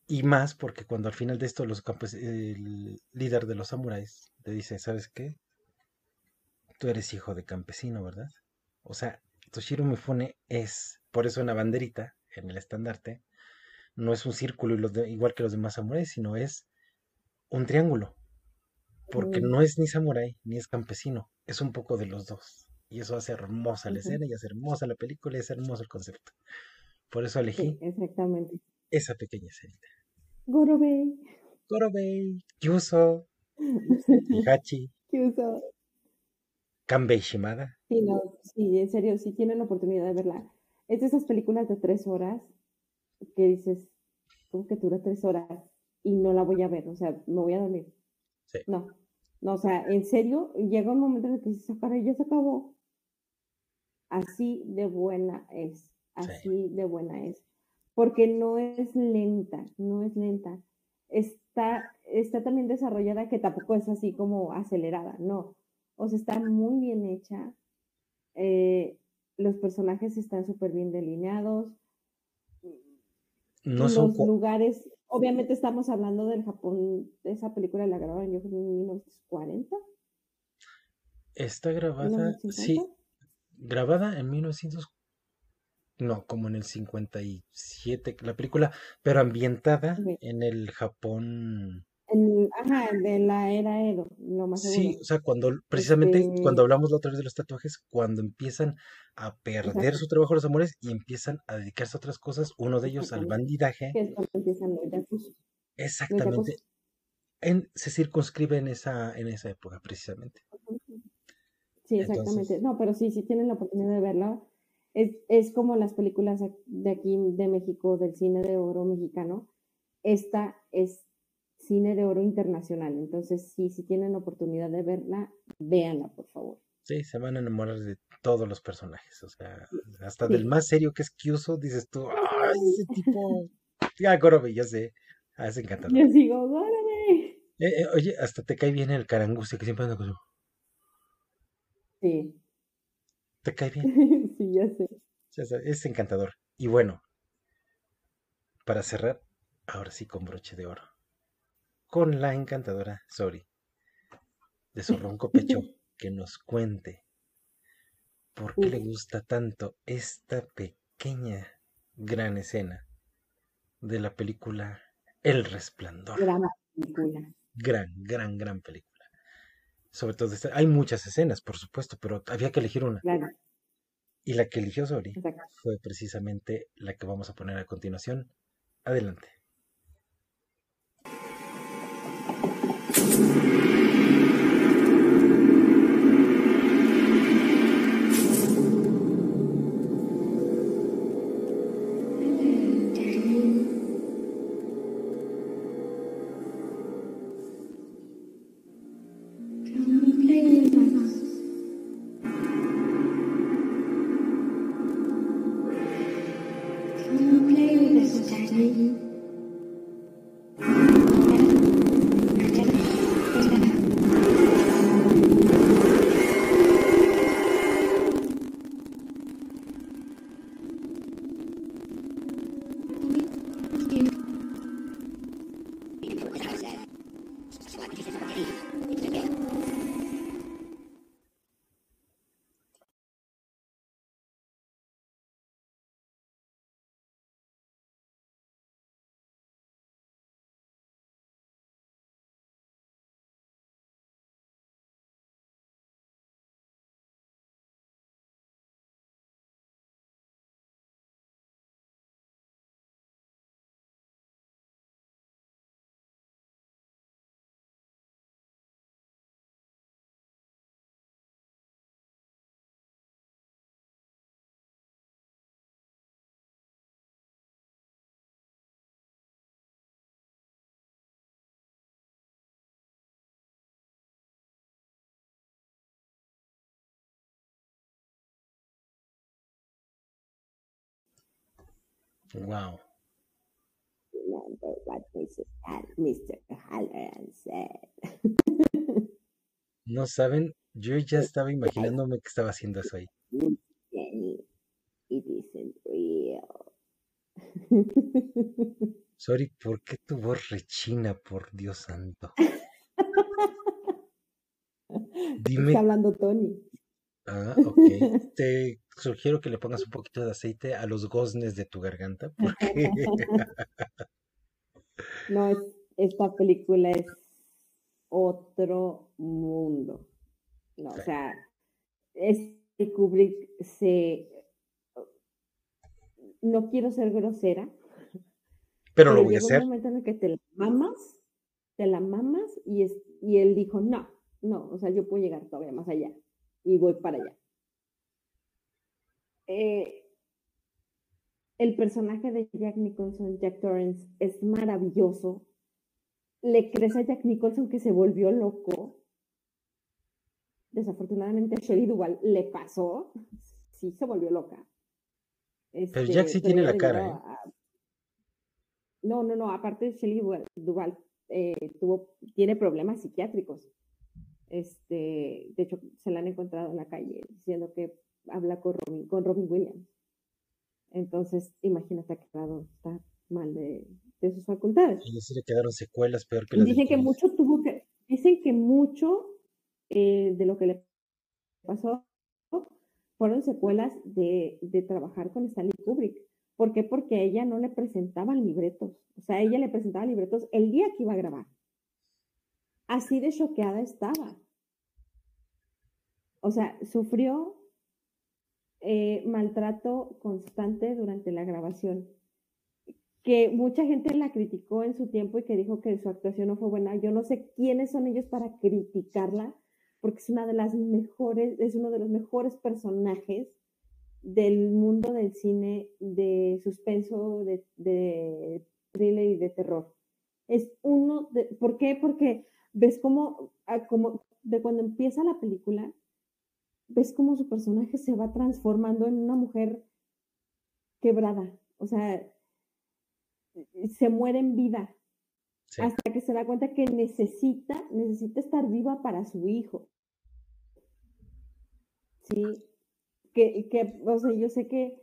Y más porque cuando al final de esto los campos, el líder de los samuráis le dice, ¿sabes qué? Tú eres hijo de campesino, ¿verdad? O sea, Toshiro Mifune es, por eso en la banderita, en el estandarte, no es un círculo igual que los demás samuráis, sino es un triángulo porque no es ni samurái ni es campesino, es un poco de los dos. Y eso hace hermosa la escena y hace hermosa la película y es hermoso el concepto. Por eso elegí exactamente. esa pequeña escenita. Gorobei. Gorobei, Yuso, Hachi, <laughs> Kyuso. Kanbei Shimada. Sí, no, sí, en serio, si tienen la oportunidad de verla. Es de esas películas de tres horas que dices, ¿cómo que dura tres horas? Y no la voy a ver, o sea, me voy a dormir. No, no, o sea, en serio, llega un momento en el que se para y ya se acabó. Así de buena es, así de buena es. Porque no es lenta, no es lenta. Está, está también desarrollada que tampoco es así como acelerada, no. O sea, está muy bien hecha. Eh, los personajes están súper bien delineados. No los lugares Obviamente estamos hablando del Japón, esa película la grabaron yo en 1940. Está grabada, sí, grabada en 1900, no, como en el 57, la película, pero ambientada en el Japón ajá, de la era Edo, lo más seguro. Sí, o sea, cuando, precisamente este cuando hablamos la otra vez de los tatuajes, cuando empiezan a perder su trabajo los amores y empiezan a dedicarse a otras cosas, uno de ellos al bandidaje. Exactamente. En, se circunscribe en esa, en esa época, precisamente. Sí, exactamente. no, pero sí, si tienen la oportunidad de verla, es, es como las películas de aquí de México, del cine de oro mexicano. Esta es cine de oro internacional. Entonces, sí, si tienen oportunidad de verla, véanla, por favor. Sí, se van a enamorar de todos los personajes. O sea, hasta del más serio que es Kyuso, dices tú, ¡ay, ese tipo! Ya, Gorobe, ya sé. Ah, es encantador. Yo sigo, Gorobe. Eh, eh, oye, hasta te cae bien el caranguce que siempre anda con su. Sí. ¿Te cae bien? <laughs> sí, ya sé. Ya sé. Es encantador. Y bueno, para cerrar, ahora sí con broche de oro con la encantadora Sori de su ronco pecho <laughs> que nos cuente por qué le gusta tanto esta pequeña gran escena de la película El Resplandor. Gran película. Gran, gran, gran película. Sobre todo, hay muchas escenas, por supuesto, pero había que elegir una. Y la que eligió Sori fue precisamente la que vamos a poner a continuación. Adelante. Deus. Wow. Remember what Mr. Hall- Mr. Halloran said. No saben, yo ya estaba imaginándome que estaba haciendo eso ahí. It isn't real. Sorry, ¿por qué tu voz rechina, por Dios santo? <laughs> Dime, Está hablando Tony. Ah, ok. Te sugiero que le pongas un poquito de aceite a los goznes de tu garganta, <laughs> porque <laughs> No, es, esta película es otro mundo. No, o sea, este Kubrick se... No quiero ser grosera, pero lo voy a llega un hacer. momento en el que te la mamas, te la mamas y, es, y él dijo, no, no, o sea, yo puedo llegar todavía más allá y voy para allá. Eh, el personaje de Jack Nicholson, Jack Torrance, es maravilloso. Le crees a Jack Nicholson que se volvió loco. Desafortunadamente a Shelley Duvall le pasó, sí se volvió loca. Pero Jack sí tiene la cara, a- No, no, no, aparte Shelley Duvall, Duvall, eh, tuvo, tiene problemas psiquiátricos. Este, de hecho, se la han encontrado en la calle diciendo que habla con Robin, con Robin Williams. Entonces, imagínate que quedado está mal de, de sus facultades. Y sí le quedaron secuelas peor que las dicen que mucho tuvo que, dicen que mucho eh, de lo que le pasó fueron secuelas de, de trabajar con Stanley Kubrick. ¿Por qué? Porque a ella no le presentaban libretos. O sea, ella le presentaban libretos el día que iba a grabar. Así de choqueada estaba. O sea, sufrió eh, maltrato constante durante la grabación que mucha gente la criticó en su tiempo y que dijo que su actuación no fue buena. Yo no sé quiénes son ellos para criticarla, porque es una de las mejores, es uno de los mejores personajes del mundo del cine de suspenso, de, de thriller y de terror. Es uno de, ¿por qué? Porque ves cómo, ah, como de cuando empieza la película, ves cómo su personaje se va transformando en una mujer quebrada. O sea, se muere en vida Sí. hasta que se da cuenta que necesita, necesita estar viva para su hijo. Sí, que, que o sea, yo sé que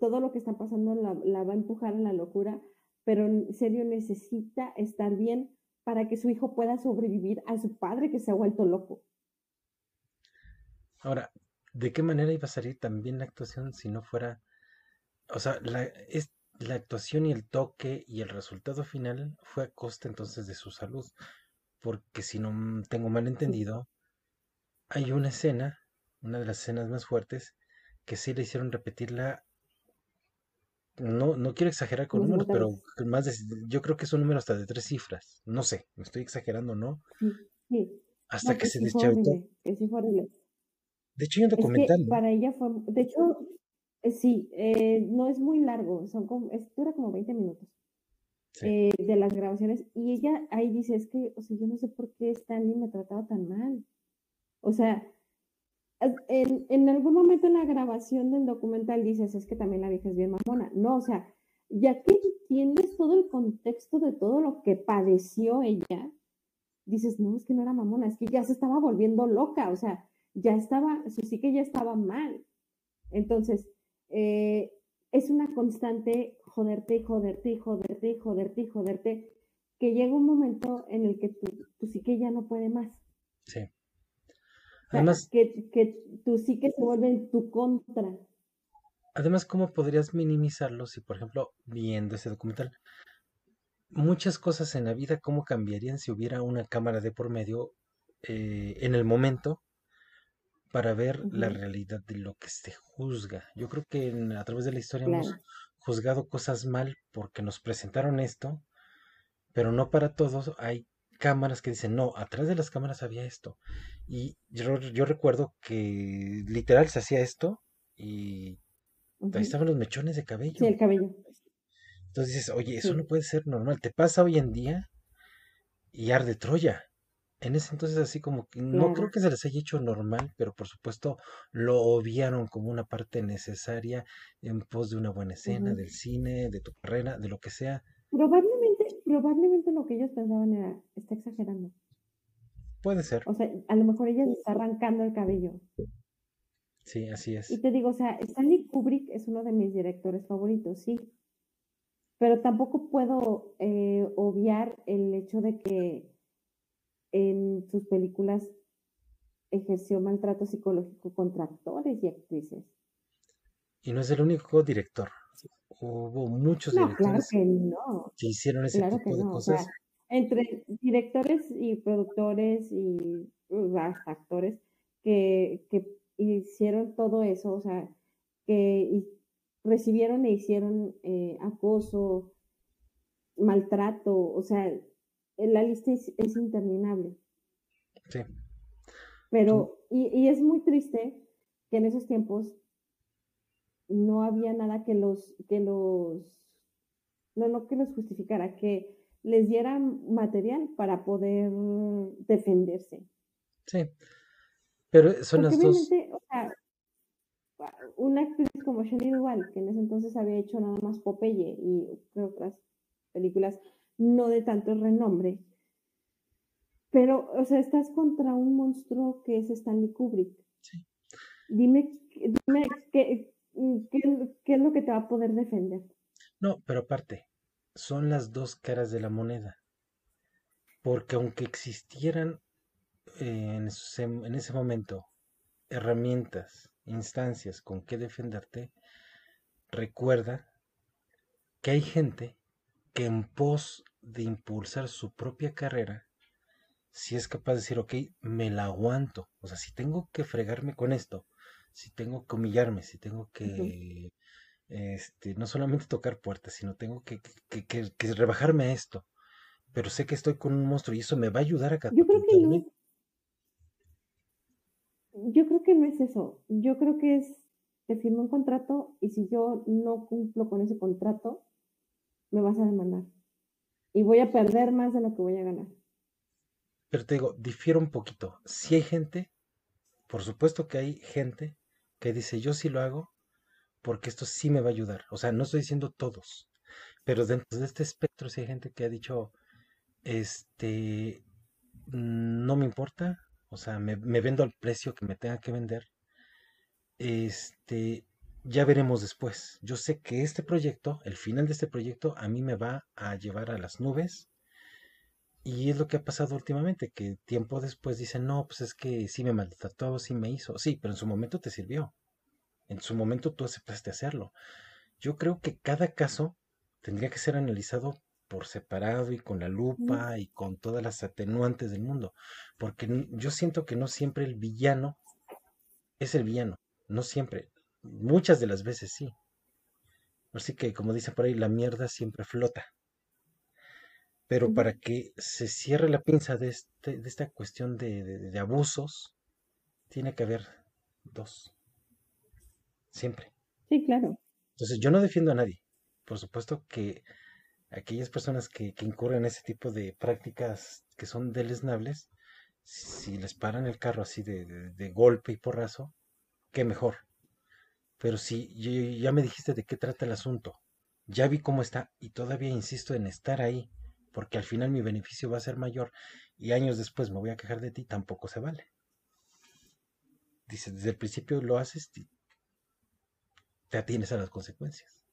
todo lo que está pasando la, la va a empujar a la locura, pero en serio necesita estar bien para que su hijo pueda sobrevivir a su padre que se ha vuelto loco. Ahora, ¿de qué manera iba a salir también la actuación si no fuera, o sea, la, es, la actuación y el toque y el resultado final fue a costa entonces de su salud? Porque si no tengo mal entendido, hay una escena, una de las escenas más fuertes, que sí le hicieron repetirla. No, no quiero exagerar con números, pero 50 que más de, yo creo que es un número hasta de tres cifras. No sé, me estoy exagerando, ¿no? Sí, sí. Hasta No, que que se sí fue deschavitó. horrible. De hecho, hay un Es que documental, para ella fue, de hecho, eh, sí, eh, no es muy largo, son como, es, dura como 20 minutos Sí. eh, de las grabaciones y ella ahí dice, es que, o sea, yo no sé por qué Stanley me trataba tan mal. O sea, es- en, algún momento en la grabación del documental dices, es que también la vieja es bien mamona. No, o sea, ya que entiendes todo el contexto de todo lo que padeció ella, dices, no, es que no era mamona, es que ya se estaba volviendo loca, o sea, ya estaba, su psique ya estaba mal. Entonces, eh, es una constante joderte y joderte y joderte y joderte y joderte, que llega un momento en el que tu, tu psique ya no puede más. Sí. Además, que, que tu psique se tu contra. Además, ¿cómo podrías minimizarlo si, por ejemplo, viendo ese documental, muchas cosas en la vida, cómo cambiarían si hubiera una cámara de por medio eh, en el momento para ver la realidad de lo que se juzga? Yo creo que en- a través de la historia hemos juzgado cosas mal porque nos presentaron esto, pero no para todos. Hay cámaras que dicen, no, atrás de las cámaras había esto. Y yo, yo recuerdo que literal se hacía esto y ahí estaban los mechones de Sí, cabello. el cabello. Entonces dices, oye, eso no Sí, puede ser normal. Te pasa hoy en día y arde Troya. En ese entonces así como que no creo que se les haya hecho normal, pero por supuesto lo obviaron como una parte necesaria en pos de una buena escena, del cine, de tu carrera, de lo que sea. Probablemente, probablemente lo que ellos pensaban era, está exagerando. Puede ser, O sea, a lo mejor ella se está arrancando el cabello. sí, así Y es. te digo, o sea, Stanley Kubrick es uno de mis directores favoritos, sí. Pero tampoco puedo eh, obviar el hecho de que en sus películas ejerció maltrato psicológico contra actores y actrices. Y no es el único director. Hubo muchos No, claro directores que no, que hicieron ese claro tipo de no. O sea, cosas. entre directores y productores y hasta actores que, que hicieron todo eso, o sea, que recibieron e hicieron eh, acoso, maltrato, o sea, la lista es, es interminable. Sí, Pero, y, y es muy triste que en esos tiempos no había nada que los, que los, no, no que los justificara, que les diera material para poder defenderse. sí. Pero son Porque las dos. o sea, una actriz como Shelley Duvall, que en ese entonces había hecho nada más Popeye y otras películas no de tanto renombre, pero, o sea, estás contra un monstruo que es Stanley Kubrick. Sí. Dime, dime qué, qué, es lo que te va a poder defender. No, pero aparte, son las dos caras de la moneda. Porque aunque existieran eh, en, ese, en ese momento herramientas, instancias con que defenderte, recuerda que hay gente que en pos de impulsar su propia carrera, si es capaz de decir, ok, me la aguanto. O sea, si tengo que fregarme con esto, si tengo que humillarme, si tengo que, este, no solamente tocar puertas, sino tengo que, que, que, que rebajarme a esto. Pero sé que estoy con un monstruo y eso me va a ayudar a Yo creo que no. catapultarme. Yo creo que no es eso. Yo creo que es, te firmo un contrato y si yo no cumplo con ese contrato, me vas a demandar. Y voy a perder más de lo que voy a ganar. Pero te digo, difiere un poquito. Si hay gente, por supuesto que hay gente que dice, yo sí lo hago porque esto sí me va a ayudar. O sea, no estoy diciendo todos, pero dentro de este espectro sí hay gente que ha dicho, este, no me importa, o sea, me, me vendo al precio que me tenga que vender. Este, ya veremos después. Yo sé que este proyecto, el final de este proyecto, a mí me va a llevar a las nubes. Y es lo que ha pasado últimamente, que tiempo después dicen, no, pues es que sí me maltrató, sí me hizo. Sí, pero en su momento te sirvió. En su momento tú aceptaste hacerlo. Yo creo que cada caso tendría que ser analizado por separado y con la lupa y con todas las atenuantes del mundo. Porque yo siento que no siempre el villano es el villano. No siempre. Muchas de las veces sí. Así que, como dicen por ahí, la mierda siempre flota. Pero para que se cierre la pinza de, este, de esta cuestión de, de- de abusos, tiene que haber dos. Siempre. Sí, claro. Entonces, yo no defiendo a nadie. Por supuesto que aquellas personas que, que incurren en ese tipo de prácticas que son deleznables, si les paran el carro así de, de- de golpe y porrazo, qué mejor. Pero si yo- ya me dijiste de qué trata el asunto, ya vi cómo está y todavía insisto en estar ahí, porque al final mi beneficio va a ser mayor y años después me voy a quejar de ti, tampoco se vale. Dice, desde el principio lo haces y te atienes a las consecuencias.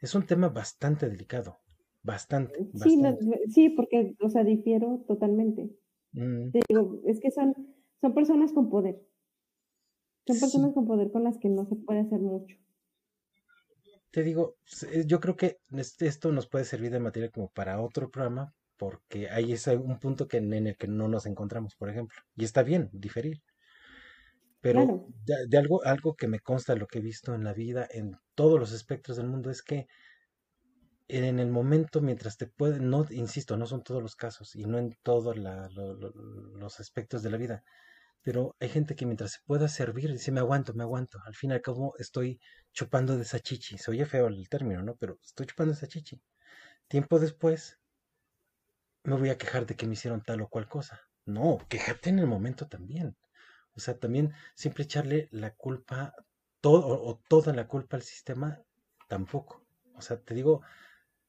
Es un tema bastante delicado, bastante, Sí, no, bastante. sí, porque, o sea, difiero totalmente. Mm, Te digo, es que son, son personas con poder. Son sí, personas con poder con las que no se puede hacer mucho. Te digo, eh, yo creo que esto nos puede servir de materia como para otro programa, porque ahí es un punto que, en el que no nos encontramos, por ejemplo. Y está bien diferir. Pero Claro, de, de algo, algo que me consta lo que he visto en la vida, en todos los espectros del mundo, es que en el momento mientras te pueden, no, insisto, no son todos los casos y no en todos los aspectos de la vida, pero hay gente que mientras se pueda servir, dice, me aguanto, me aguanto, al fin y al cabo estoy chupando de esa chichi, se oye feo el término, ¿no? Pero estoy chupando de esa chichi. Tiempo después me voy a quejar de que me hicieron tal o cual cosa. No, quejarte en el momento también. O sea, también siempre echarle la culpa, todo, o, o toda la culpa al sistema, tampoco. O sea, te digo,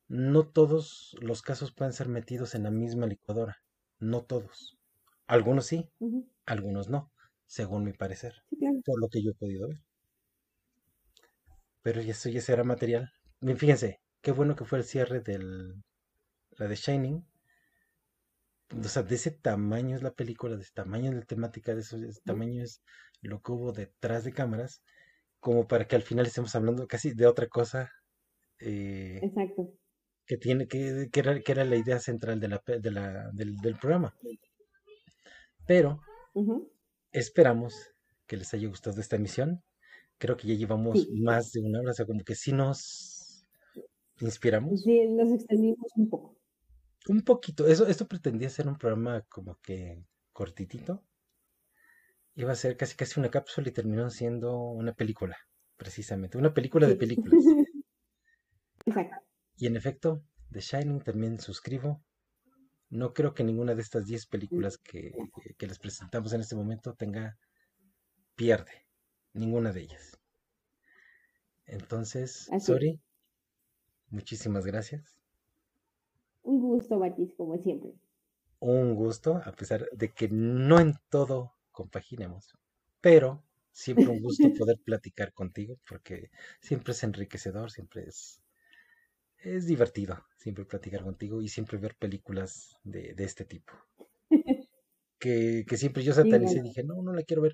no todos los casos pueden ser metidos en la misma licuadora. No todos. Algunos sí, algunos no, según mi parecer, Sí, claro. por lo que yo he podido ver. Pero eso ya será material. Bien, Fíjense, qué bueno que fue el cierre del, la de Shining. O sea, de ese tamaño es la película, de ese tamaño es la temática, de, eso, de ese tamaño es lo que hubo detrás de cámaras, como para que al final estemos hablando casi de otra cosa eh, Exacto. que tiene que, que era, que era la idea central de la, de la, del, del programa. Pero esperamos que les haya gustado esta emisión. Creo que ya llevamos Sí, más de una hora, o sea, como que sí nos inspiramos sí, nos extendimos un poco. un poquito. Eso, esto pretendía ser un programa como que cortitito. Iba a ser casi casi una cápsula y terminó siendo una película, precisamente. Una película de películas. <laughs> Exacto. Y en efecto, The Shining también suscribo. No creo que ninguna de estas 10 películas que, que les presentamos en este momento tenga pierde. Ninguna de ellas. Entonces, Así sorry, muchísimas gracias. Un gusto, Batis, como siempre. Un gusto, a pesar de que no en todo compaginemos, pero siempre un gusto <laughs> poder platicar contigo porque siempre es enriquecedor, siempre es, es divertido, siempre platicar contigo y siempre ver películas de, de este tipo. <laughs> Que, que siempre yo satanicé y dije, no, no la quiero ver.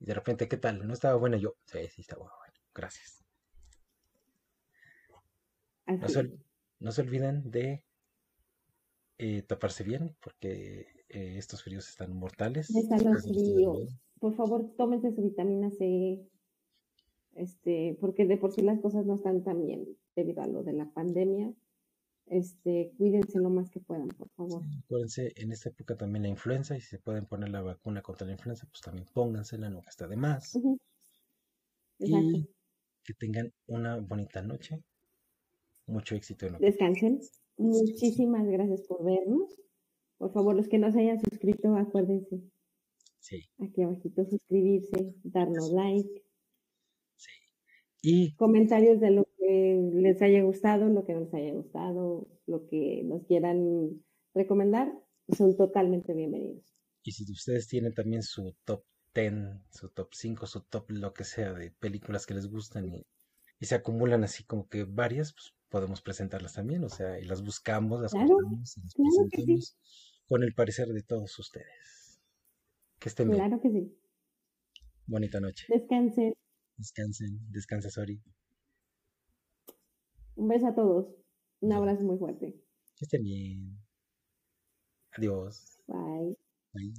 Y de repente, ¿qué tal? ¿No estaba buena? Yo, sí, sí, estaba buena. Gracias. No se, no se olviden de eh, taparse bien porque eh, estos fríos están mortales. Están los fríos. Por favor, tómense su vitamina C, este, porque de por sí las cosas no están tan bien debido a lo de la pandemia. Este, cuídense lo más que puedan, por favor. Acuérdense, en esta época también la influenza y si se pueden poner la vacuna contra la influenza, pues también póngansela, nunca está de más. Y que tengan una bonita noche. Mucho éxito en Descansen. Muchísimas gracias por vernos. Por favor, los que no se hayan suscrito, acuérdense, Sí, aquí abajito suscribirse, darnos like. Y comentarios de lo que les haya gustado, lo que no les haya gustado, lo que nos quieran recomendar, son totalmente bienvenidos. Y si ustedes tienen también su top 10, su top 5, su top lo que sea de películas que les gustan y, y se acumulan así como que varias, pues podemos presentarlas también, o sea, y las buscamos, las Claro, juntamos y las claro sí. presentamos con el parecer de todos ustedes. Que estén bien. Claro que sí. Bonita noche. Descansen. Descansen, descansa, Sori. Un beso a todos. Un abrazo muy fuerte. Que estén bien. Adiós. Bye. Bye.